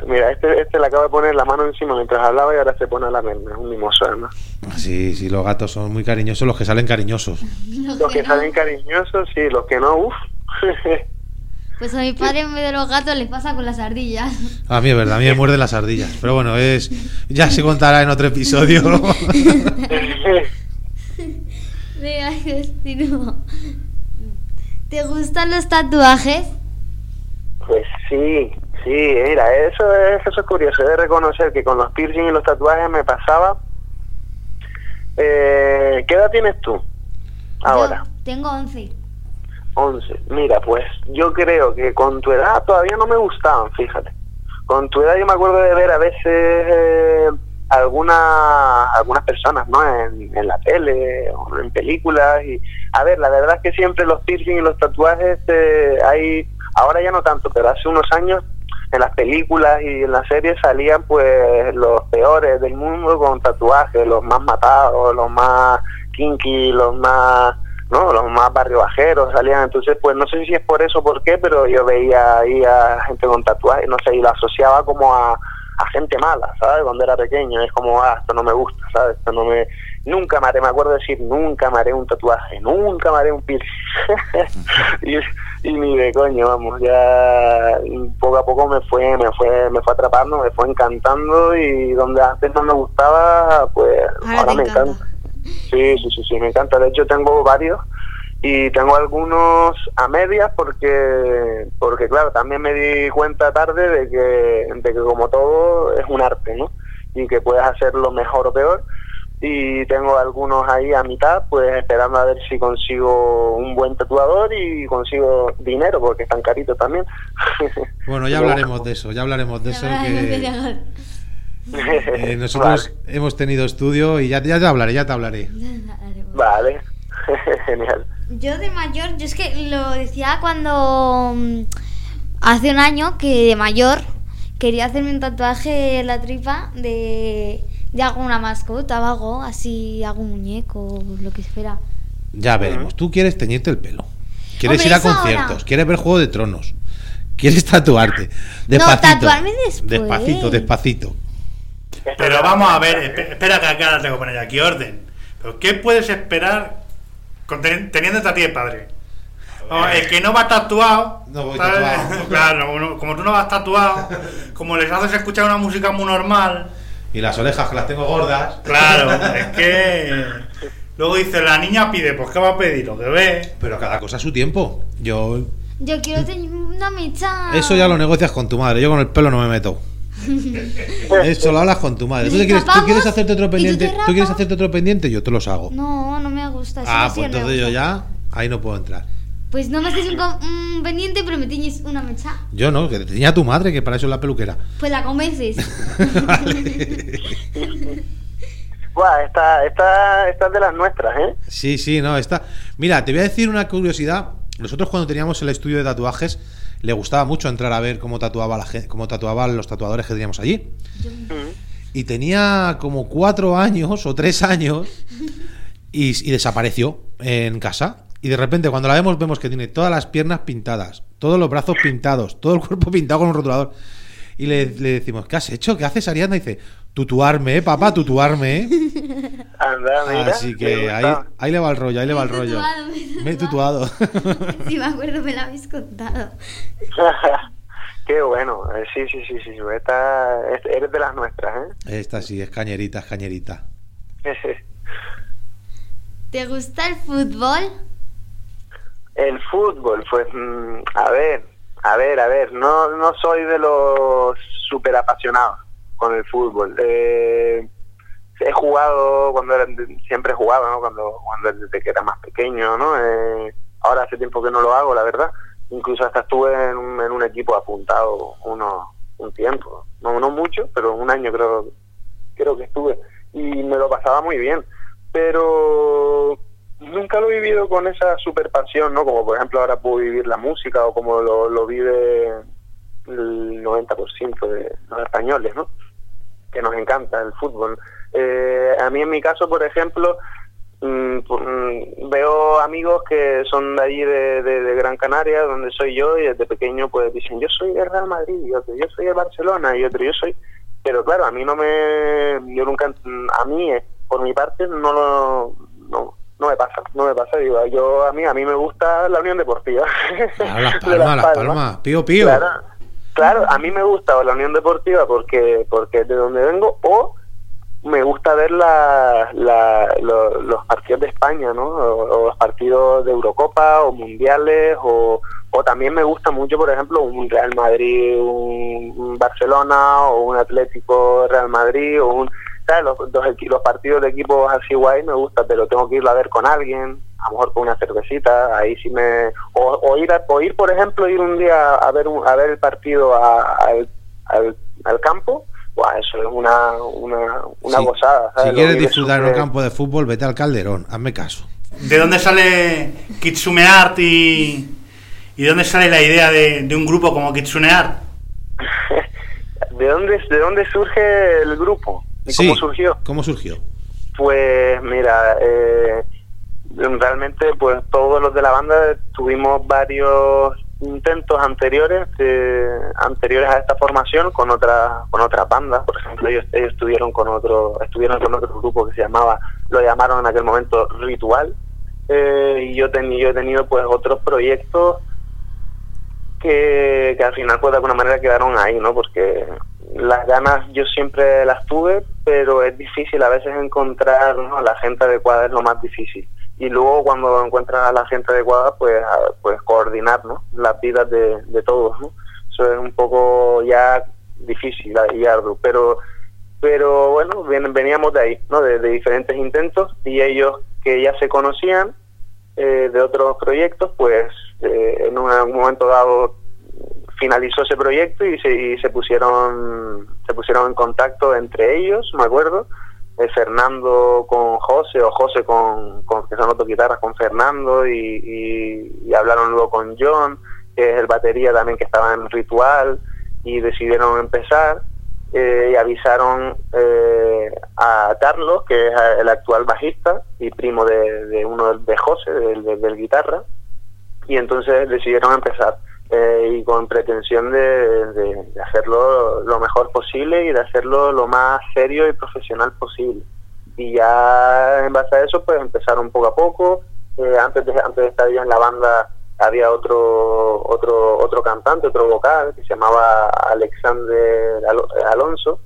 mira, este, este le acabo de poner la mano encima mientras hablaba y ahora se pone a la merma, es un mimoso además. Sí, sí, los gatos son muy cariñosos, los que salen cariñosos. Los que no. salen cariñosos, sí, los que no, uff. Pues a mi padre en vez de los gatos le pasa con las ardillas. A mí es verdad, a mí me muerden las ardillas. Pero bueno, es ya se contará en otro episodio. Venga, continúo. ¿Te gustan los tatuajes? Pues sí, sí, mira, eso es, eso es curioso, he de reconocer que con los piercing y los tatuajes me pasaba. Eh, ¿Qué edad tienes tú? Ahora, Yo tengo 11. 11. Mira, pues yo creo que con tu edad todavía no me gustaban, fíjate. Con tu edad yo me acuerdo de ver a veces eh, alguna, algunas personas, ¿no? En, en la tele o en películas. y A ver, la verdad es que siempre los piercing y los tatuajes eh, hay, ahora ya no tanto, pero hace unos años en las películas y en las series salían pues los peores del mundo con tatuajes, los más matados, los más kinky, los más no los más barrio bajeros salían. Entonces pues no sé si es por eso o por qué pero yo veía ahí a gente con tatuajes no sé y lo asociaba como a, a gente mala sabes cuando era pequeño es como ah esto no me gusta sabes esto no me nunca me haré me acuerdo de decir nunca me haré un tatuaje nunca me haré un piercing y, y ni de coño vamos ya poco a poco me fue me fue me fue atrapando me fue encantando y donde antes no me gustaba pues Ahora me encanta. encanta Sí, sí, sí, sí, me encanta. De hecho, tengo varios y tengo algunos a medias porque, porque claro, también me di cuenta tarde de que, de que como todo es un arte, ¿no? Y que puedes hacerlo mejor o peor. Y tengo algunos ahí a mitad, pues esperando a ver si consigo un buen tatuador y consigo dinero, porque están caritos también. Bueno, ya hablaremos de eso, ya hablaremos de eso. Que, eh, nosotros hemos tenido estudio y ya, ya te hablaré, ya te hablaré. Vale, genial. Yo de mayor, yo es que lo decía cuando mm, hace un año que de mayor quería hacerme un tatuaje en la tripa de, de alguna mascota o algo, así algún muñeco, lo que fuera. Ya veremos. Tú quieres teñirte el pelo. Quieres Hombre, ir a ahora. conciertos. Quieres ver Juego de Tronos. Quieres tatuarte. Despacito. tatuarme después. Despacito, despacito. Pero vamos a ver, espe- espera que acá tengo que poner aquí orden. ¿Pero qué puedes esperar con ten- teniéndote a ti de padre? O el que no va tatuado, No voy tatuado. claro, como tú no vas tatuado, como les haces escuchar una música muy normal, Y las orejas que las tengo gordas. claro, es que luego dice la niña pide, pues qué va a pedir, lo que ve. Pero cada cosa a su tiempo. Yo. Yo quiero tener una mecha. Eso ya lo negocias con tu madre. Yo con el pelo no me meto. Eso lo hablas con tu madre. ¿Tú, te quieres, tú escapamos quieres hacerte otro tú pendiente? ¿Tú, quieres hacerte otro pendiente? Yo te los hago. No, no me gusta. eso ah, pues entonces yo ya. Ahí no puedo entrar. Pues no me haces un, co- un pendiente, pero me tiñes una mecha. Yo no, que te tenía tu madre, que para eso es la peluquera. Pues la convences. Buah, esta, esta, esta es de las nuestras, ¿eh? Sí, sí, no, está. Mira, te voy a decir una curiosidad. Nosotros cuando teníamos el estudio de tatuajes, le gustaba mucho entrar a ver cómo tatuaba la gente, cómo tatuaban los tatuadores que teníamos allí. Mm. Y tenía como cuatro años o tres años y, y desapareció en casa. Y de repente cuando la vemos vemos que tiene todas las piernas pintadas, todos los brazos pintados, todo el cuerpo pintado con un rotulador. Y le, le decimos, ¿qué has hecho? ¿Qué haces, Ariadna? Y dice, tutuarme, ¿eh, papá, tutuarme. ¿eh?". Anda, mira. Así que ahí, ahí le va el rollo, ahí le va el Me he rollo. tutuado, me he Me he tutuado. Sí, me acuerdo, me lo habéis contado. Qué bueno. Eh, Sí, sí, sí, sí. Esta, es- eres de las nuestras, ¿eh? Esta sí, es cañerita, es cañerita. ¿Te gusta el fútbol? El fútbol, pues, mm, a ver, a ver, a ver, no, no soy de los super apasionados con el fútbol. Eh, he jugado cuando era, siempre he jugado, ¿no? Cuando, cuando desde que era más pequeño, ¿no? Eh, ahora hace tiempo que no lo hago, la verdad. Incluso hasta estuve en un, en un equipo apuntado uno, un tiempo, no, no mucho, pero un año creo, creo que estuve y me lo pasaba muy bien. Pero nunca lo he vivido con esa super pasión, ¿no? Como por ejemplo ahora puedo vivir la música o como lo, lo vive el 90% de los españoles, ¿no? Que nos encanta el fútbol. Eh, a mí en mi caso, por ejemplo, mm, pu- mm, veo amigos que son de allí de, de- de Gran Canaria, donde soy yo, y desde pequeño pues dicen, yo soy de Real Madrid, y otro, yo soy de Barcelona, y otro, yo soy... Pero claro, a mí no me... Yo nunca... A mí, eh, por mi parte, no lo... No, no me pasa, no me pasa. Digo, yo a mí a mí me gusta la Unión Deportiva. Claro, las De palmas, las palmas. Pío, pío. Claro, claro, a mí me gusta la Unión Deportiva porque porque es de donde vengo o me gusta ver la, la- lo- los partidos de España, ¿no? O, o los partidos de Eurocopa o mundiales o, o también me gusta mucho, por ejemplo, un Real Madrid, un, un Barcelona o un Atlético Real Madrid o un ¿sabes? Los, los, los partidos de equipos así guay me gusta, pero tengo que irlo a ver con alguien, a lo mejor con una cervecita, ahí sí me... O, o ir, a- o ir, por ejemplo, ir un día a ver, un- a ver el partido a- al, al, al campo, Buah, eso es una, una, una Si- gozada. ¿sabes? Si Lo quieres disfrutar en un campo de fútbol, vete al Calderón, hazme caso. ¿De dónde sale Kitsune Art y, y de dónde sale la idea de, de un grupo como Kitsune Art? ¿De dónde, ¿De dónde surge el grupo? ¿Y Sí, cómo surgió? ¿Cómo surgió? Pues mira, eh, realmente pues todos los de la banda tuvimos varios intentos anteriores eh, anteriores a esta formación con otras con otras bandas por ejemplo ellos, ellos estuvieron con otro estuvieron con otro grupo que se llamaba lo llamaron en aquel momento ritual eh, y yo, yo he tenido pues otros proyectos que, que al final pues de alguna manera quedaron ahí, ¿no? Porque las ganas yo siempre las tuve, pero es difícil a veces encontrar ¿no? la gente adecuada es lo más difícil. Y luego cuando encuentras a la gente adecuada, pues, a- pues coordinar ¿no? las vidas de, de todos. Eso es un poco ya difícil y arduo, pero pero bueno, ven- veníamos de ahí, ¿no? De, diferentes intentos y ellos que ya se conocían eh, de otros proyectos, pues eh, en un, momento dado finalizó ese proyecto y se, y se pusieron se pusieron en contacto entre ellos, me acuerdo, eh, Fernando con José o José con, con que son con Fernando y, hablaron luego con John, que es el batería también que estaba en Ritual y decidieron empezar eh, y avisaron eh, a Carlos, que es el actual bajista y primo de, de uno de José, del, del- del guitarra, y entonces decidieron empezar eh, y con pretensión de, hacerlo lo mejor posible y de hacerlo lo más serio y profesional posible. Y ya en base a eso, pues empezaron poco a poco. Eh, antes, de, antes de estar yo en la banda había otro otro otro cantante, otro vocal que se llamaba Alexander Alo- Alonso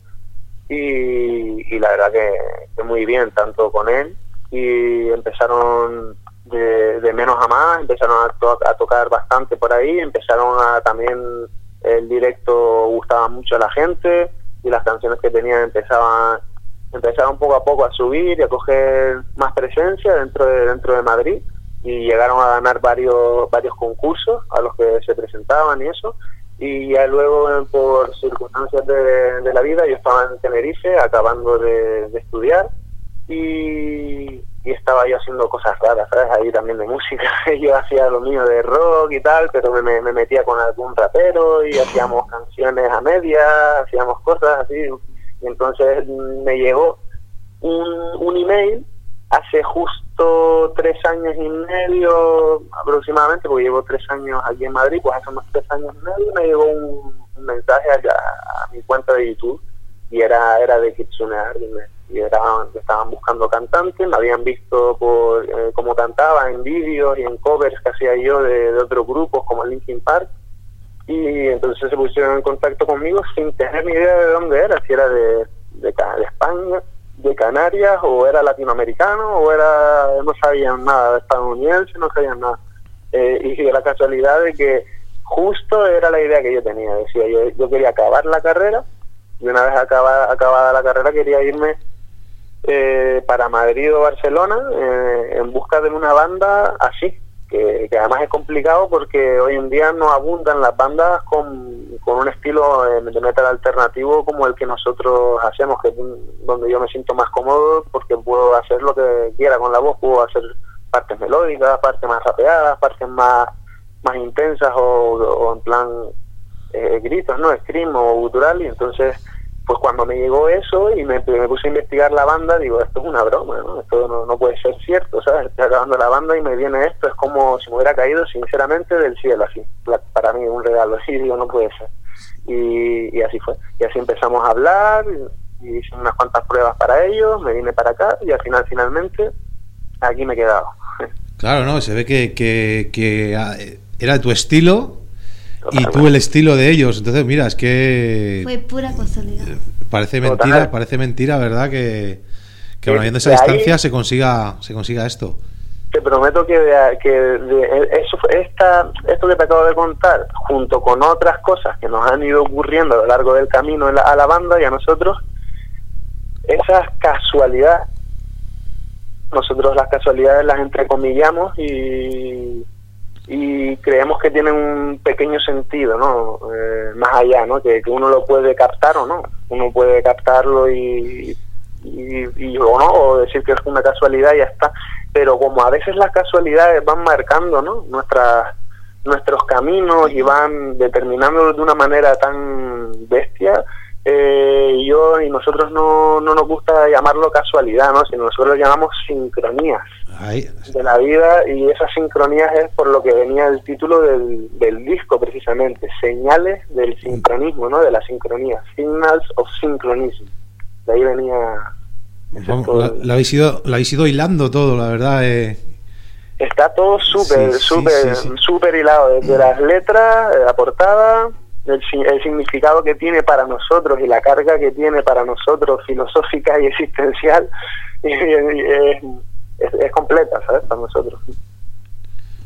y, y la verdad que, que muy bien, tanto con él y empezaron de, menos a más, empezaron a, to- a tocar bastante por ahí, empezaron a también el directo gustaba mucho a la gente y las canciones que tenían empezaban empezaron poco a poco a subir y a coger más presencia dentro de dentro de Madrid y llegaron a ganar varios varios concursos a los que se presentaban y eso. Y ya luego por circunstancias de, de la vida yo estaba en Tenerife acabando de, de estudiar y, y estaba yo haciendo cosas raras, ¿sabes? Ahí también de música. Yo hacía lo mío de rock y tal, pero me, me metía con algún rapero y hacíamos canciones a media, hacíamos cosas así. Y entonces me llegó un, un email hace justo tres años y medio aproximadamente, porque llevo tres años aquí en Madrid, pues hace unos tres años y medio me llegó un, un mensaje allá a mi cuenta de YouTube y era, era de Kitsune y estaban, estaban buscando cantantes, me habían visto por eh, cómo cantaba en vídeos y en covers que hacía yo de, de otros grupos como Linkin Park y entonces se pusieron en contacto conmigo sin tener ni idea de dónde era, si era de, de, de España, de Canarias o era latinoamericano o era, no sabían nada, de estadounidense, no sabían nada. Eh, y de la casualidad de que justo era la idea que yo tenía, decía, yo, yo quería acabar la carrera y una vez acabada, acabada la carrera quería irme eh, para Madrid o Barcelona eh, en busca de una banda así, que, que además es complicado porque hoy en día no abundan las bandas con, con un estilo eh, de metal alternativo como el que nosotros hacemos, que donde yo me siento más cómodo porque puedo hacer lo que quiera con la voz, puedo hacer partes melódicas, partes más rapeadas, partes más, más intensas o, o en plan eh, gritos, ¿no? Scream o gutural y entonces pues cuando me llegó eso y me, puse a investigar la banda, digo, esto es una broma, ¿no? Esto no, puede ser cierto, ¿sabes? Estoy acabando la banda y me viene esto, es como si me hubiera caído sinceramente del cielo, así. Para mí un regalo, así, digo, no puede ser. Y, y así fue. Y así empezamos a hablar, y, y hice unas cuantas pruebas para ellos, me vine para acá y al final, finalmente, aquí me he quedado. Claro, no, se ve que, que, que, ah, era tu estilo y tú el estilo de ellos. Entonces, mira, es que Fue pura casualidad. parece Total. mentira, parece mentira, ¿verdad? Que, que bueno, De- viendo esa ahí- distancia se consiga, se consiga esto. te prometo que, de- que de- eso, fue- esta, esto que te acabo de contar, junto con otras cosas que nos han ido ocurriendo a lo largo del camino a la banda y a nosotros, esas casualidades, nosotros las casualidades las entrecomillamos y, y creemos que tienen un pequeño sentido, ¿no? Eh, más allá, ¿no? Que, que uno lo puede captar o no. Uno puede captarlo y, y, y- o no, o decir que es una casualidad y ya está. Pero como a veces las casualidades van marcando, ¿no? Nuestras nuestros caminos y van determinando de una manera tan bestia, eh, yo y nosotros no, no nos gusta llamarlo casualidad, ¿no? Sino nosotros lo llamamos sincronías Ahí, de la vida y esas sincronías es por lo que venía el título del, del disco precisamente, señales del sincronismo, ¿no? De la sincronía, signals of synchronism. De ahí venía... vamos, la, la habéis ido, la habéis ido hilando todo, la verdad. Eh. Está todo súper, súper, súper hilado, desde las letras, eh, la portada, el, si- el significado que tiene para nosotros y la carga que tiene para nosotros filosófica y existencial, y- y es, es- es completa, ¿sabes? Para nosotros.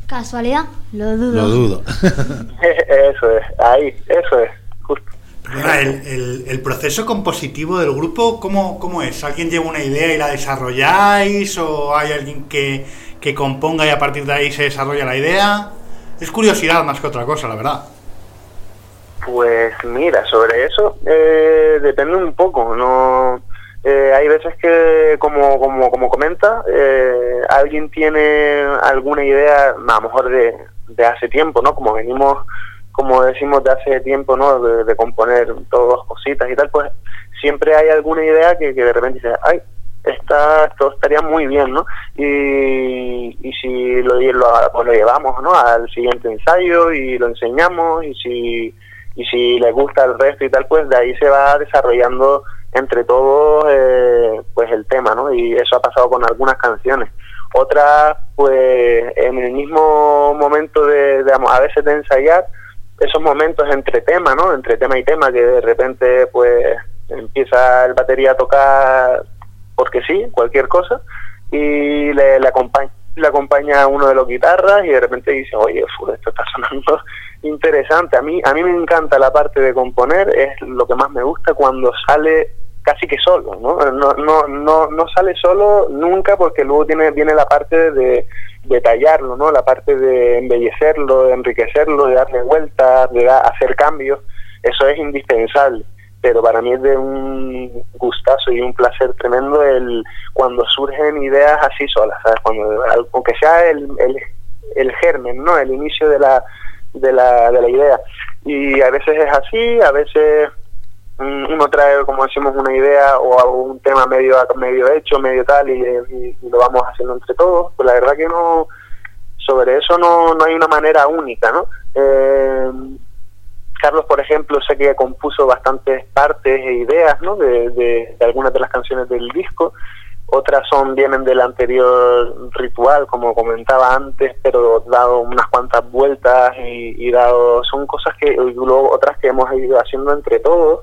¿Casualidad? Lo dudo. Lo dudo. Eso es, ahí, eso es, justo. Perdona, el, el- el proceso compositivo del grupo, ¿cómo, ¿cómo es? ¿Alguien lleva una idea y la desarrolláis? ¿O hay alguien que, que componga y a partir de ahí se desarrolla la idea? Es curiosidad más que otra cosa, la verdad. Pues mira, sobre eso eh, depende un poco. No, eh, hay veces que, como como como comenta, eh, alguien tiene alguna idea, a lo mejor de, de hace tiempo, ¿no? Como venimos, como decimos de hace tiempo, ¿no? De, de componer todas cositas y tal, pues siempre hay alguna idea que, que de repente dice, ay, esta, esto estaría muy bien, ¿no? Y, y si lo, lo, pues lo llevamos, ¿no? Al siguiente ensayo y lo enseñamos y si y si les gusta el resto y tal, pues de ahí se va desarrollando entre todos eh, pues el tema, ¿no? Y eso ha pasado con algunas canciones. Otras, pues en el mismo momento de, de a veces de ensayar, esos momentos entre tema, ¿no? Entre tema y tema, que de repente pues empieza el batería a tocar porque sí, cualquier cosa, y le, le acompaña le acompaña uno de los guitarras y de repente dice, oye, esto está sonando interesante. A mí, a mí me encanta la parte de componer, es lo que más me gusta cuando sale casi que solo, ¿no? No, no, no, no sale solo nunca porque luego tiene, viene la parte de detallarlo, ¿no? La parte de embellecerlo, de enriquecerlo, de darle vueltas, de da- hacer cambios, eso es indispensable. pero para mí es de un gustazo y un placer tremendo el cuando surgen ideas así solas, ¿sabes? Cuando, aunque sea el, el, el germen, ¿no? El inicio de la, de la, de la idea. Y a veces es así, a veces mm, uno trae, como decimos, una idea o un tema medio medio hecho, medio tal, y, lo vamos haciendo entre todos. Pues la verdad que no, sobre eso no, no hay una manera única, ¿no? Eh, Carlos, por ejemplo, sé que compuso bastantes partes e ideas ¿no? de, de, algunas de las canciones del disco. Otras son vienen del anterior ritual, como comentaba antes, pero dado unas cuantas vueltas y, y dado son cosas que y luego otras que hemos ido haciendo entre todos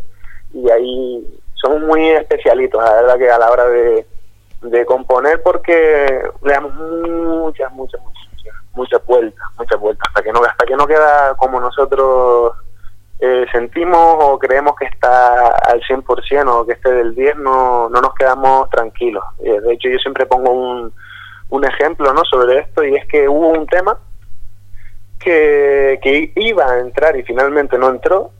y ahí somos muy especialitos, la verdad que a la hora de, de componer porque le damos muchas, muchas, muchas, muchas vueltas, muchas vueltas hasta que no hasta que no queda como nosotros eh, sentimos o creemos que está al 100% o que esté del 10, no, no nos quedamos tranquilos. Eh, de hecho, yo siempre pongo un, un ejemplo ¿no? sobre esto y es que hubo un tema que, que iba a entrar y finalmente no entró,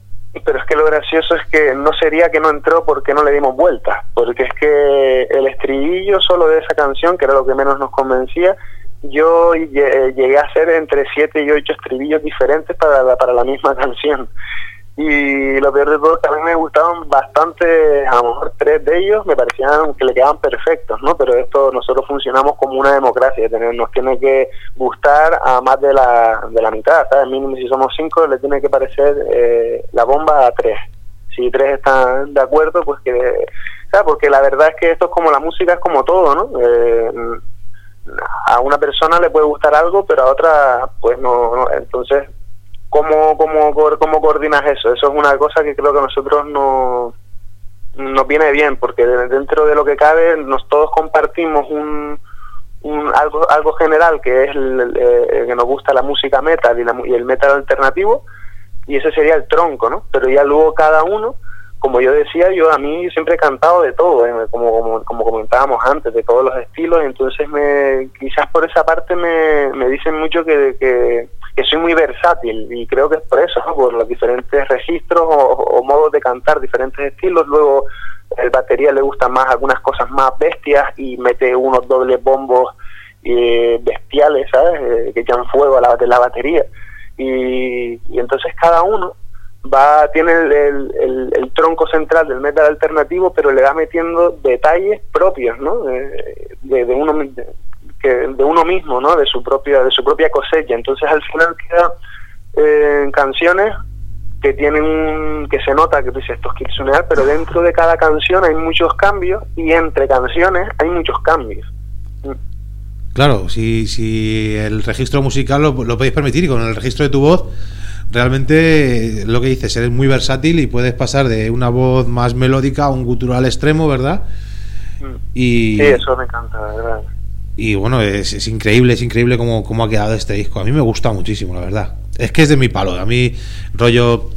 pero es que lo gracioso es que no sería que no entró porque no le dimos vuelta, porque es que el estribillo solo de esa canción, que era lo que menos nos convencía, yo llegué a hacer entre siete y ocho estribillos diferentes para la, para la misma canción. Y lo peor de todo, que a mí me gustaban bastante, a lo mejor tres de ellos me parecían que le quedaban perfectos, ¿no? Pero esto nosotros funcionamos como una democracia, nos tiene que gustar a más de la, de la mitad, ¿sabes? Mínimo si somos cinco le tiene que parecer eh, la bomba a tres. Si tres están de acuerdo, pues que... ¿sabes? Porque la verdad es que esto es como la música, es como todo, ¿no? Eh, a una persona le puede gustar algo, pero a otra, pues no, no. entonces ¿Cómo, cómo, ¿Cómo coordinas eso? Eso es una cosa que creo que nosotros no nos viene bien, porque dentro de lo que cabe, nos todos compartimos un, un algo, algo general que es el, eh, que nos gusta la música metal y, la, y el metal alternativo, y ese sería el tronco, ¿no? Pero ya luego cada uno como yo decía, yo a mí siempre he cantado de todo, ¿eh? como, como, comentábamos antes, de todos los estilos, entonces me, quizás por esa parte me, me dicen mucho que, soy muy versátil y creo que es por eso, por los diferentes registros o, modos de cantar, diferentes estilos, luego el batería le gustan más algunas cosas más bestias y mete unos dobles bombos eh, bestiales, ¿sabes? Eh, que echan fuego a la, de la batería. Y, entonces cada uno va tiene el, el, el, tronco central del metal alternativo, pero le va metiendo detalles propios, ¿no? De, uno que, de uno mismo, ¿no? De su propia de su propia cosecha. Entonces al final queda eh, canciones que tienen que se nota que tú dices esto es sonar pero dentro de cada canción hay muchos cambios y entre canciones hay muchos cambios. Claro, si, si el registro musical lo, lo podéis permitir y con el registro de tu voz realmente lo que dices, eres muy versátil y puedes pasar de una voz más melódica a un gutural extremo, ¿verdad? Mm. Y, sí, eso me encanta, verdad. Y bueno, es, es increíble, es increíble cómo, cómo, ha quedado este disco. A mí me gusta muchísimo, la verdad. Es que es de mi palo. A mí, rollo.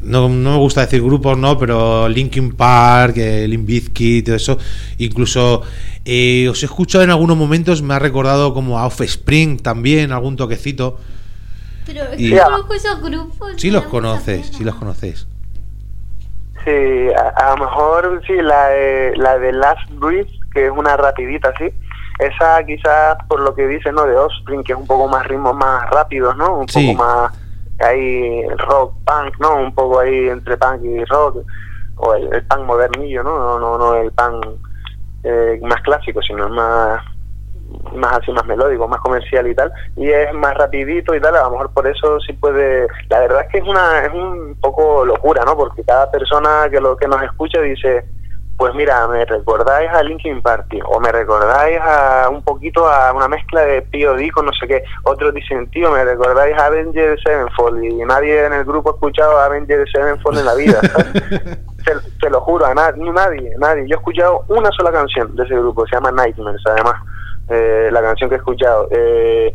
No, no me gusta decir grupos, no, pero Linkin Park, eh, Limp Bizkit, todo eso. Incluso eh, os he escuchado en algunos momentos, me ha recordado como a Offspring también, algún toquecito. Pero es que conozco esos grupos. Sí los conoces, sí los conoces. Sí, a, lo mejor sí, la de, la de Last Breath, que es una rapidita, sí. Esa quizás por lo que dice, ¿no? De Offspring, que es un poco más ritmos más rápidos, ¿no? Un poco más ahí rock, punk, ¿no? Un poco ahí entre punk y rock. O el, el punk modernillo, ¿no? No, no, no el punk eh, más clásico, sino más más así, más melódico, más comercial y tal, y es más rapidito y tal, a lo mejor por eso sí puede, la verdad es que es una, es un poco locura, ¿no? Porque cada persona que lo que nos escucha dice, pues mira, me recordáis a Linkin Park, o me recordáis a un poquito a una mezcla de P.O.D. con no sé qué, otros dicen, tío, me recordáis a Avengers Sevenfold, y nadie en el grupo ha escuchado a Avengers Sevenfold en la vida, te, lo juro, a nadie, nadie, nadie, yo he escuchado una sola canción de ese grupo, se llama Nightmares, además, eh, la canción que he escuchado. Eh,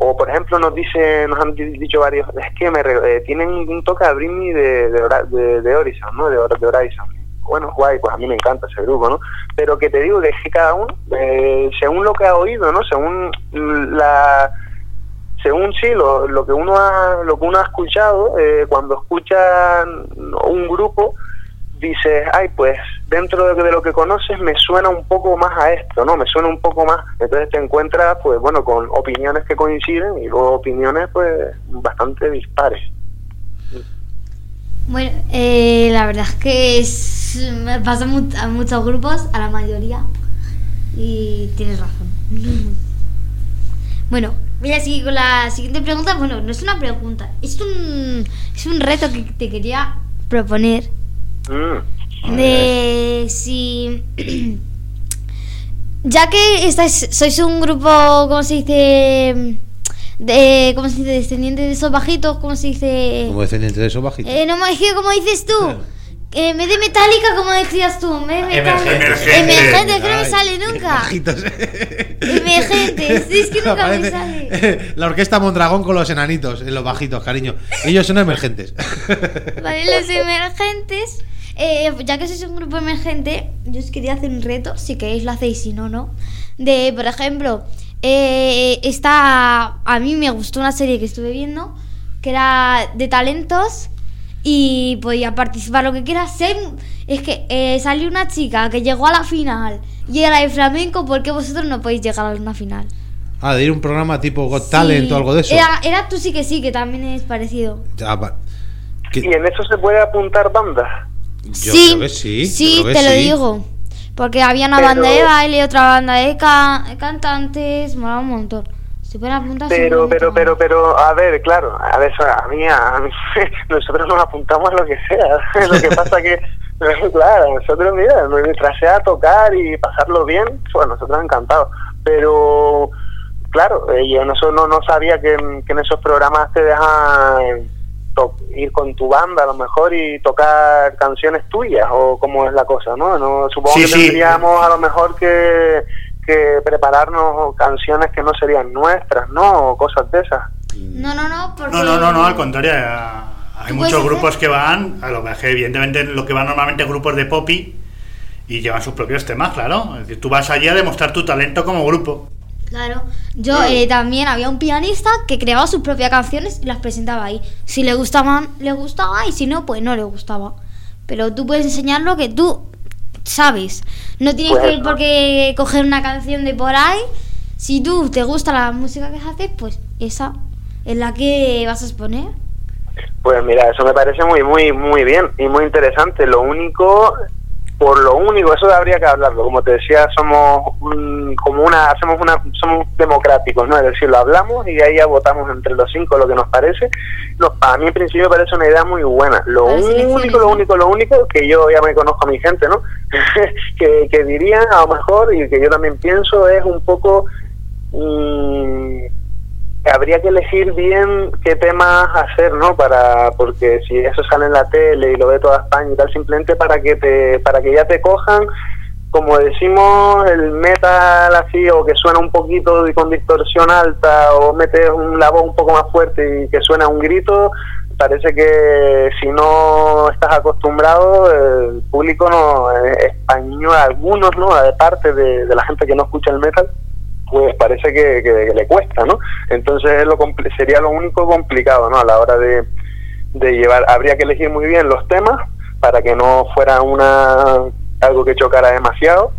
o por ejemplo nos dice, nos han dicho varios, es que me eh, tienen un toque a Britney de, de, de, Horizon, ¿no? De, de Horizon. Bueno, guay, pues a mí me encanta ese grupo, ¿no? Pero que te digo que es que cada uno, según lo que ha oído, ¿no? Según la según sí lo, lo que uno ha lo que uno ha escuchado cuando escucha un grupo dices, ay, pues dentro de, de lo que conoces me suena un poco más a esto, ¿no? Me suena un poco más. Entonces te encuentras, pues bueno, con opiniones que coinciden y luego opiniones, pues bastante dispares. Bueno, eh, la verdad es que es, me pasa a muchos grupos, a la mayoría. Y tienes razón. Bueno, voy a seguir con la siguiente pregunta. Bueno, no es una pregunta, es un, es un reto que te quería proponer. Mm. De si. Ya que estáis, sois un grupo, ¿cómo se dice? De, ¿Cómo se dice? Descendiente de esos bajitos, ¿cómo se dice? Como descendiente de esos bajitos. Eh, no, es que como dices tú. Eh, en vez de metálica, como decías tú. En vez de metálica. Emergente. Emergente, es que no me sale nunca. Bajitos. Emergentes, es que nunca me sale. La orquesta Mondragón con los enanitos en los bajitos, cariño. Ellos son emergentes. Vale, los emergentes. eh, ya que sois un grupo emergente, yo os quería hacer un reto. Si queréis lo hacéis, si no, no. De, por ejemplo, eh, esta. A mí me gustó una serie que estuve viendo que era de talentos y podía participar lo que hay- Es que eh, salió una chica que llegó a la final y era de flamenco, ¿por qué vosotros no podéis llegar a una final? Ah, de ir a un programa tipo Got Talent Sí. o algo de eso. Era, era tú sí que sí, que también es parecido. ¿Y en eso se puede apuntar bandas? Yo creo que sí. yo Sí, creo que te lo sí. digo. Porque había una Pero- banda de baile, otra banda de ca- cantantes, mola un montón. Se pueden apuntar Pero, pero, pero, pero, a ver, claro, a ver, a mí, a mí, nosotros nos apuntamos a lo que sea. Lo que pasa que, claro, nosotros, mira, mientras sea tocar y pasarlo bien, pues nosotros encantados. Pero, claro, eh, yo no, no, no sabía que, en- que en esos programas te dejan ir con tu banda a lo mejor y tocar canciones tuyas o cómo es la cosa, ¿no? no supongo Sí, que sí. tendríamos a lo mejor que, que prepararnos canciones que no serían nuestras, ¿no? O cosas de esas. No, no, no, porque... No, no, no, no, al contrario. Hay ¿Tú muchos grupos hacer? que van, a lo mejor evidentemente lo que van normalmente grupos de popi y llevan sus propios temas, claro. Es decir, tú vas allí a demostrar tu talento como grupo. Claro. Yo eh, también había un pianista que creaba sus propias canciones y las presentaba ahí. Si le gustaban, le gustaba y si no, pues no le gustaba. Pero tú puedes enseñar lo que tú sabes. No tienes Pues que ir porque coger una canción de por ahí. Si tú te gusta la música que haces, pues esa es la que vas a exponer. Pues mira, eso me parece muy, muy, muy bien y muy interesante. Lo único, por lo único, eso habría que hablarlo. Como te decía, somos un- como una, hacemos una, somos democráticos, ¿no? Es decir, lo hablamos y ahí ya votamos entre los cinco lo que nos parece. No, a mí en principio me parece una idea muy buena. Lo único, lo único, lo único que yo ya me conozco a mi gente, ¿no? que, que dirían a lo mejor y que yo también pienso es un poco mm, que habría que elegir bien qué temas hacer, ¿no? Para porque si eso sale en la tele y lo ve toda España y tal, simplemente para que te para que ya te cojan, como decimos, el metal así o que suena un poquito y con distorsión alta o metes un, la voz un poco más fuerte y que suena un grito, parece que si no estás acostumbrado, el público no eh, español, algunos, ¿no? De parte de, de la gente que no escucha el metal, pues parece que, que- le cuesta, ¿no? Entonces es lo sería lo único complicado, ¿no? A la hora de, de llevar, habría que elegir muy bien los temas para que no fuera una algo que chocara demasiado,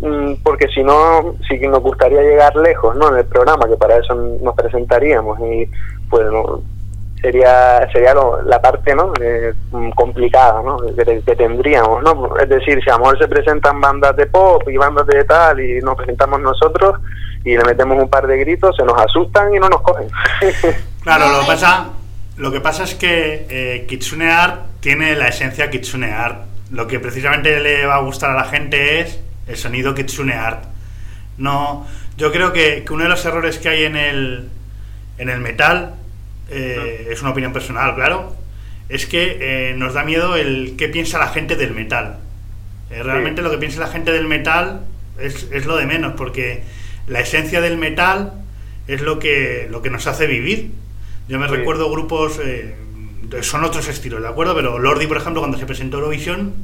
mm, porque si no, sí que nos gustaría llegar lejos, ¿no? En el programa, que para eso nos presentaríamos y pues no, sería sería lo- la parte no Eh, complicada no que, tendríamos no es decir si a lo mejor se presentan bandas de pop y bandas de tal y nos presentamos nosotros y le metemos un par de gritos se nos asustan y no nos cogen Claro, lo, que pasa, lo que pasa es que eh, Kitsune Art tiene la esencia Kitsune Art. Lo que precisamente le va a gustar a la gente es el sonido Kitsune Art. No, yo creo que, que uno de los errores que hay en el, en el metal, eh, es una opinión personal, claro, es que eh, nos da miedo el qué piensa la gente del metal. Eh, realmente Sí. lo que piensa la gente del metal es, es lo de menos, porque la esencia del metal es lo que, lo que nos hace vivir. Yo me Sí. recuerdo grupos, son otros estilos, ¿de acuerdo? Pero Lordi, por ejemplo, cuando se presentó Eurovisión,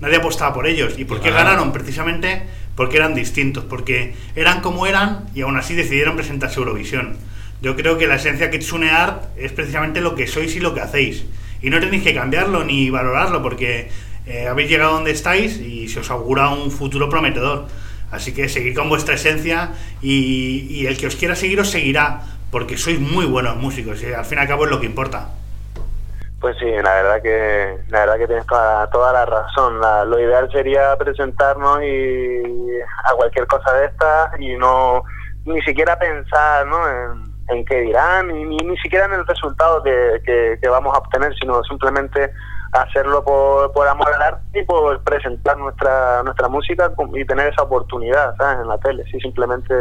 nadie apostaba por ellos. ¿Y por qué Claro. ganaron? Precisamente porque eran distintos, porque eran como eran y aún así decidieron presentarse a Eurovisión. Yo creo que la esencia Kitsune Art es precisamente lo que sois y lo que hacéis. Y no tenéis que cambiarlo ni valorarlo, porque eh, habéis llegado donde estáis y se os augura un futuro prometedor. Así que seguid con vuestra esencia y, el que os quiera seguir os seguirá, porque sois muy buenos músicos y al fin y al cabo es lo que importa. Pues sí, la verdad que la verdad que tienes toda, toda la razón. La- lo ideal sería presentarnos y a cualquier cosa de estas y no ni siquiera pensar ¿no? en, en qué dirán ni, ni, ni siquiera en el resultado que, que, que vamos a obtener, sino simplemente hacerlo por, por amor al arte y por presentar nuestra nuestra música y tener esa oportunidad ¿sabes? en la tele. Sí, simplemente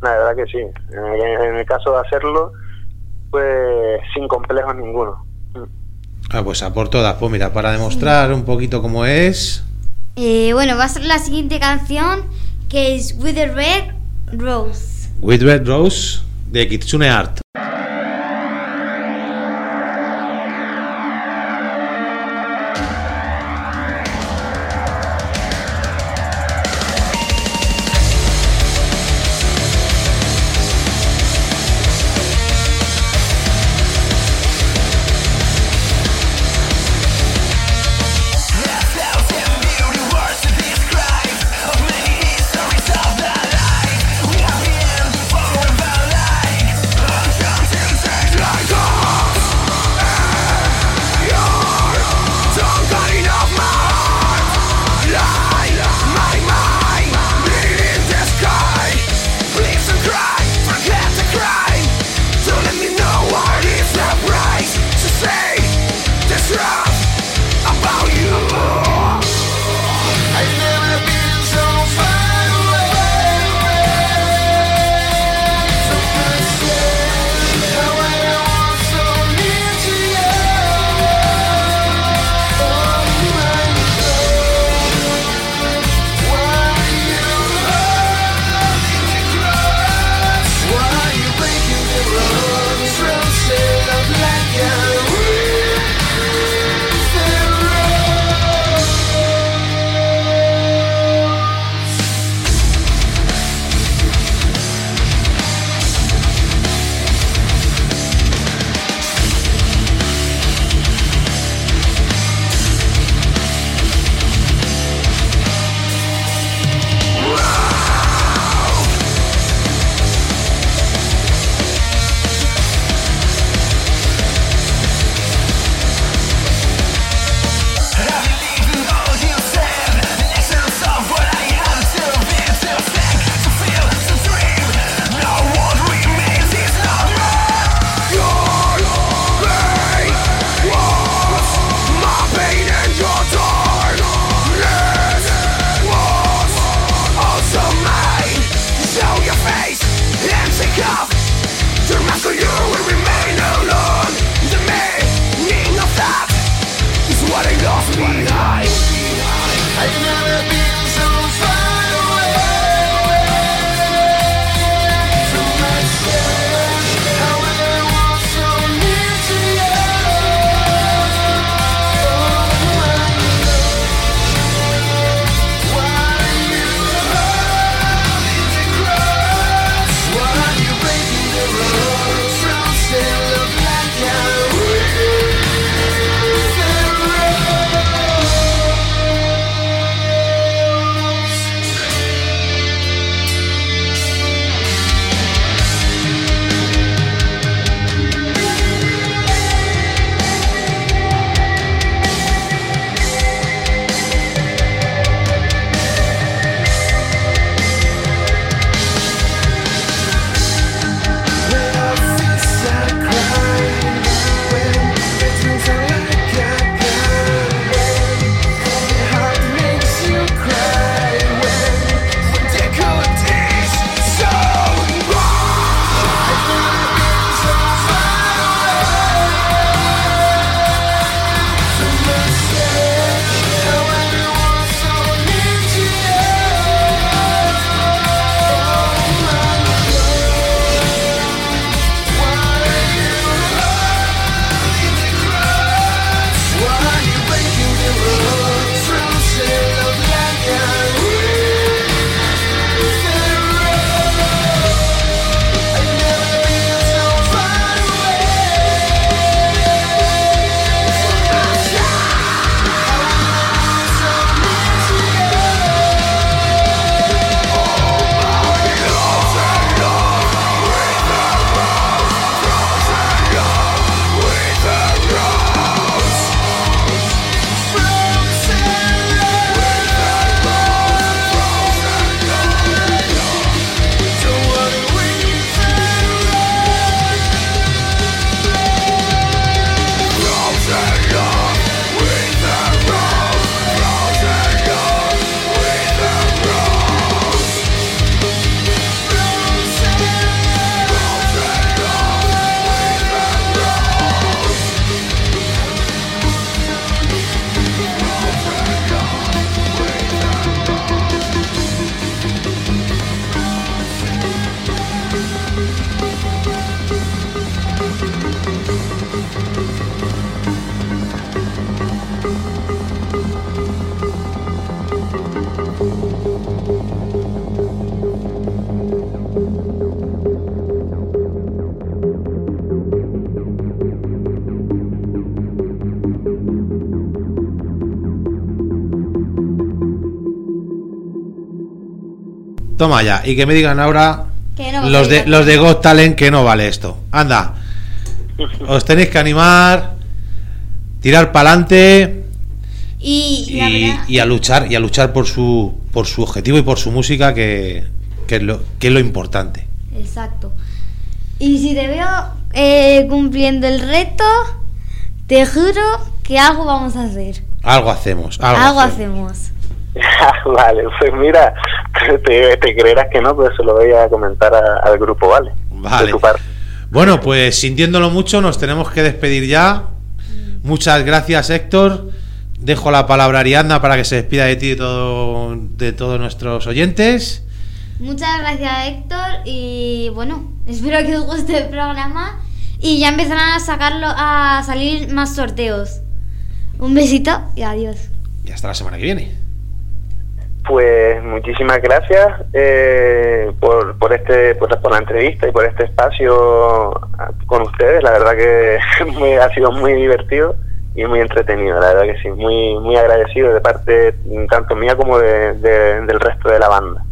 la verdad que sí. En el, en el caso de hacerlo, pues sin complejos ninguno. Mm. Ah, pues a por todas. Pues mira, para demostrar un poquito cómo es. Eh, bueno, va a ser la siguiente canción que es With the Red Rose. With Red Rose Kitsune Art. Toma ya. Y que me digan ahora Que no los de, los de Got Talent que no vale esto. Anda. Os tenéis que animar, tirar para adelante Y, a luchar y a luchar por su por su objetivo y por su música que, que es lo que es lo importante. Exacto. Y si te veo eh, cumpliendo el reto, te juro que algo vamos a hacer. Algo hacemos, algo, Algo, hacemos. hacemos. vale, pues mira, te, te creerás que no, pero se lo voy a comentar a- al grupo, ¿vale? Vale. Bueno, pues sintiéndolo mucho, nos tenemos que despedir ya. Muchas gracias, Héctor. Dejo la palabra a Ariadna para que se despida de ti y de, todo, de todos nuestros oyentes. Muchas gracias Héctor y bueno, espero que os guste el programa y ya empezarán a sacarlo a salir más sorteos. Un besito y adiós. Y hasta la semana que viene. Pues muchísimas gracias eh, por, por este por, por la entrevista y por este espacio con ustedes. La verdad que ha sido muy divertido y muy entretenido. La verdad que sí, muy muy agradecido de parte tanto mía como de- del resto de la banda.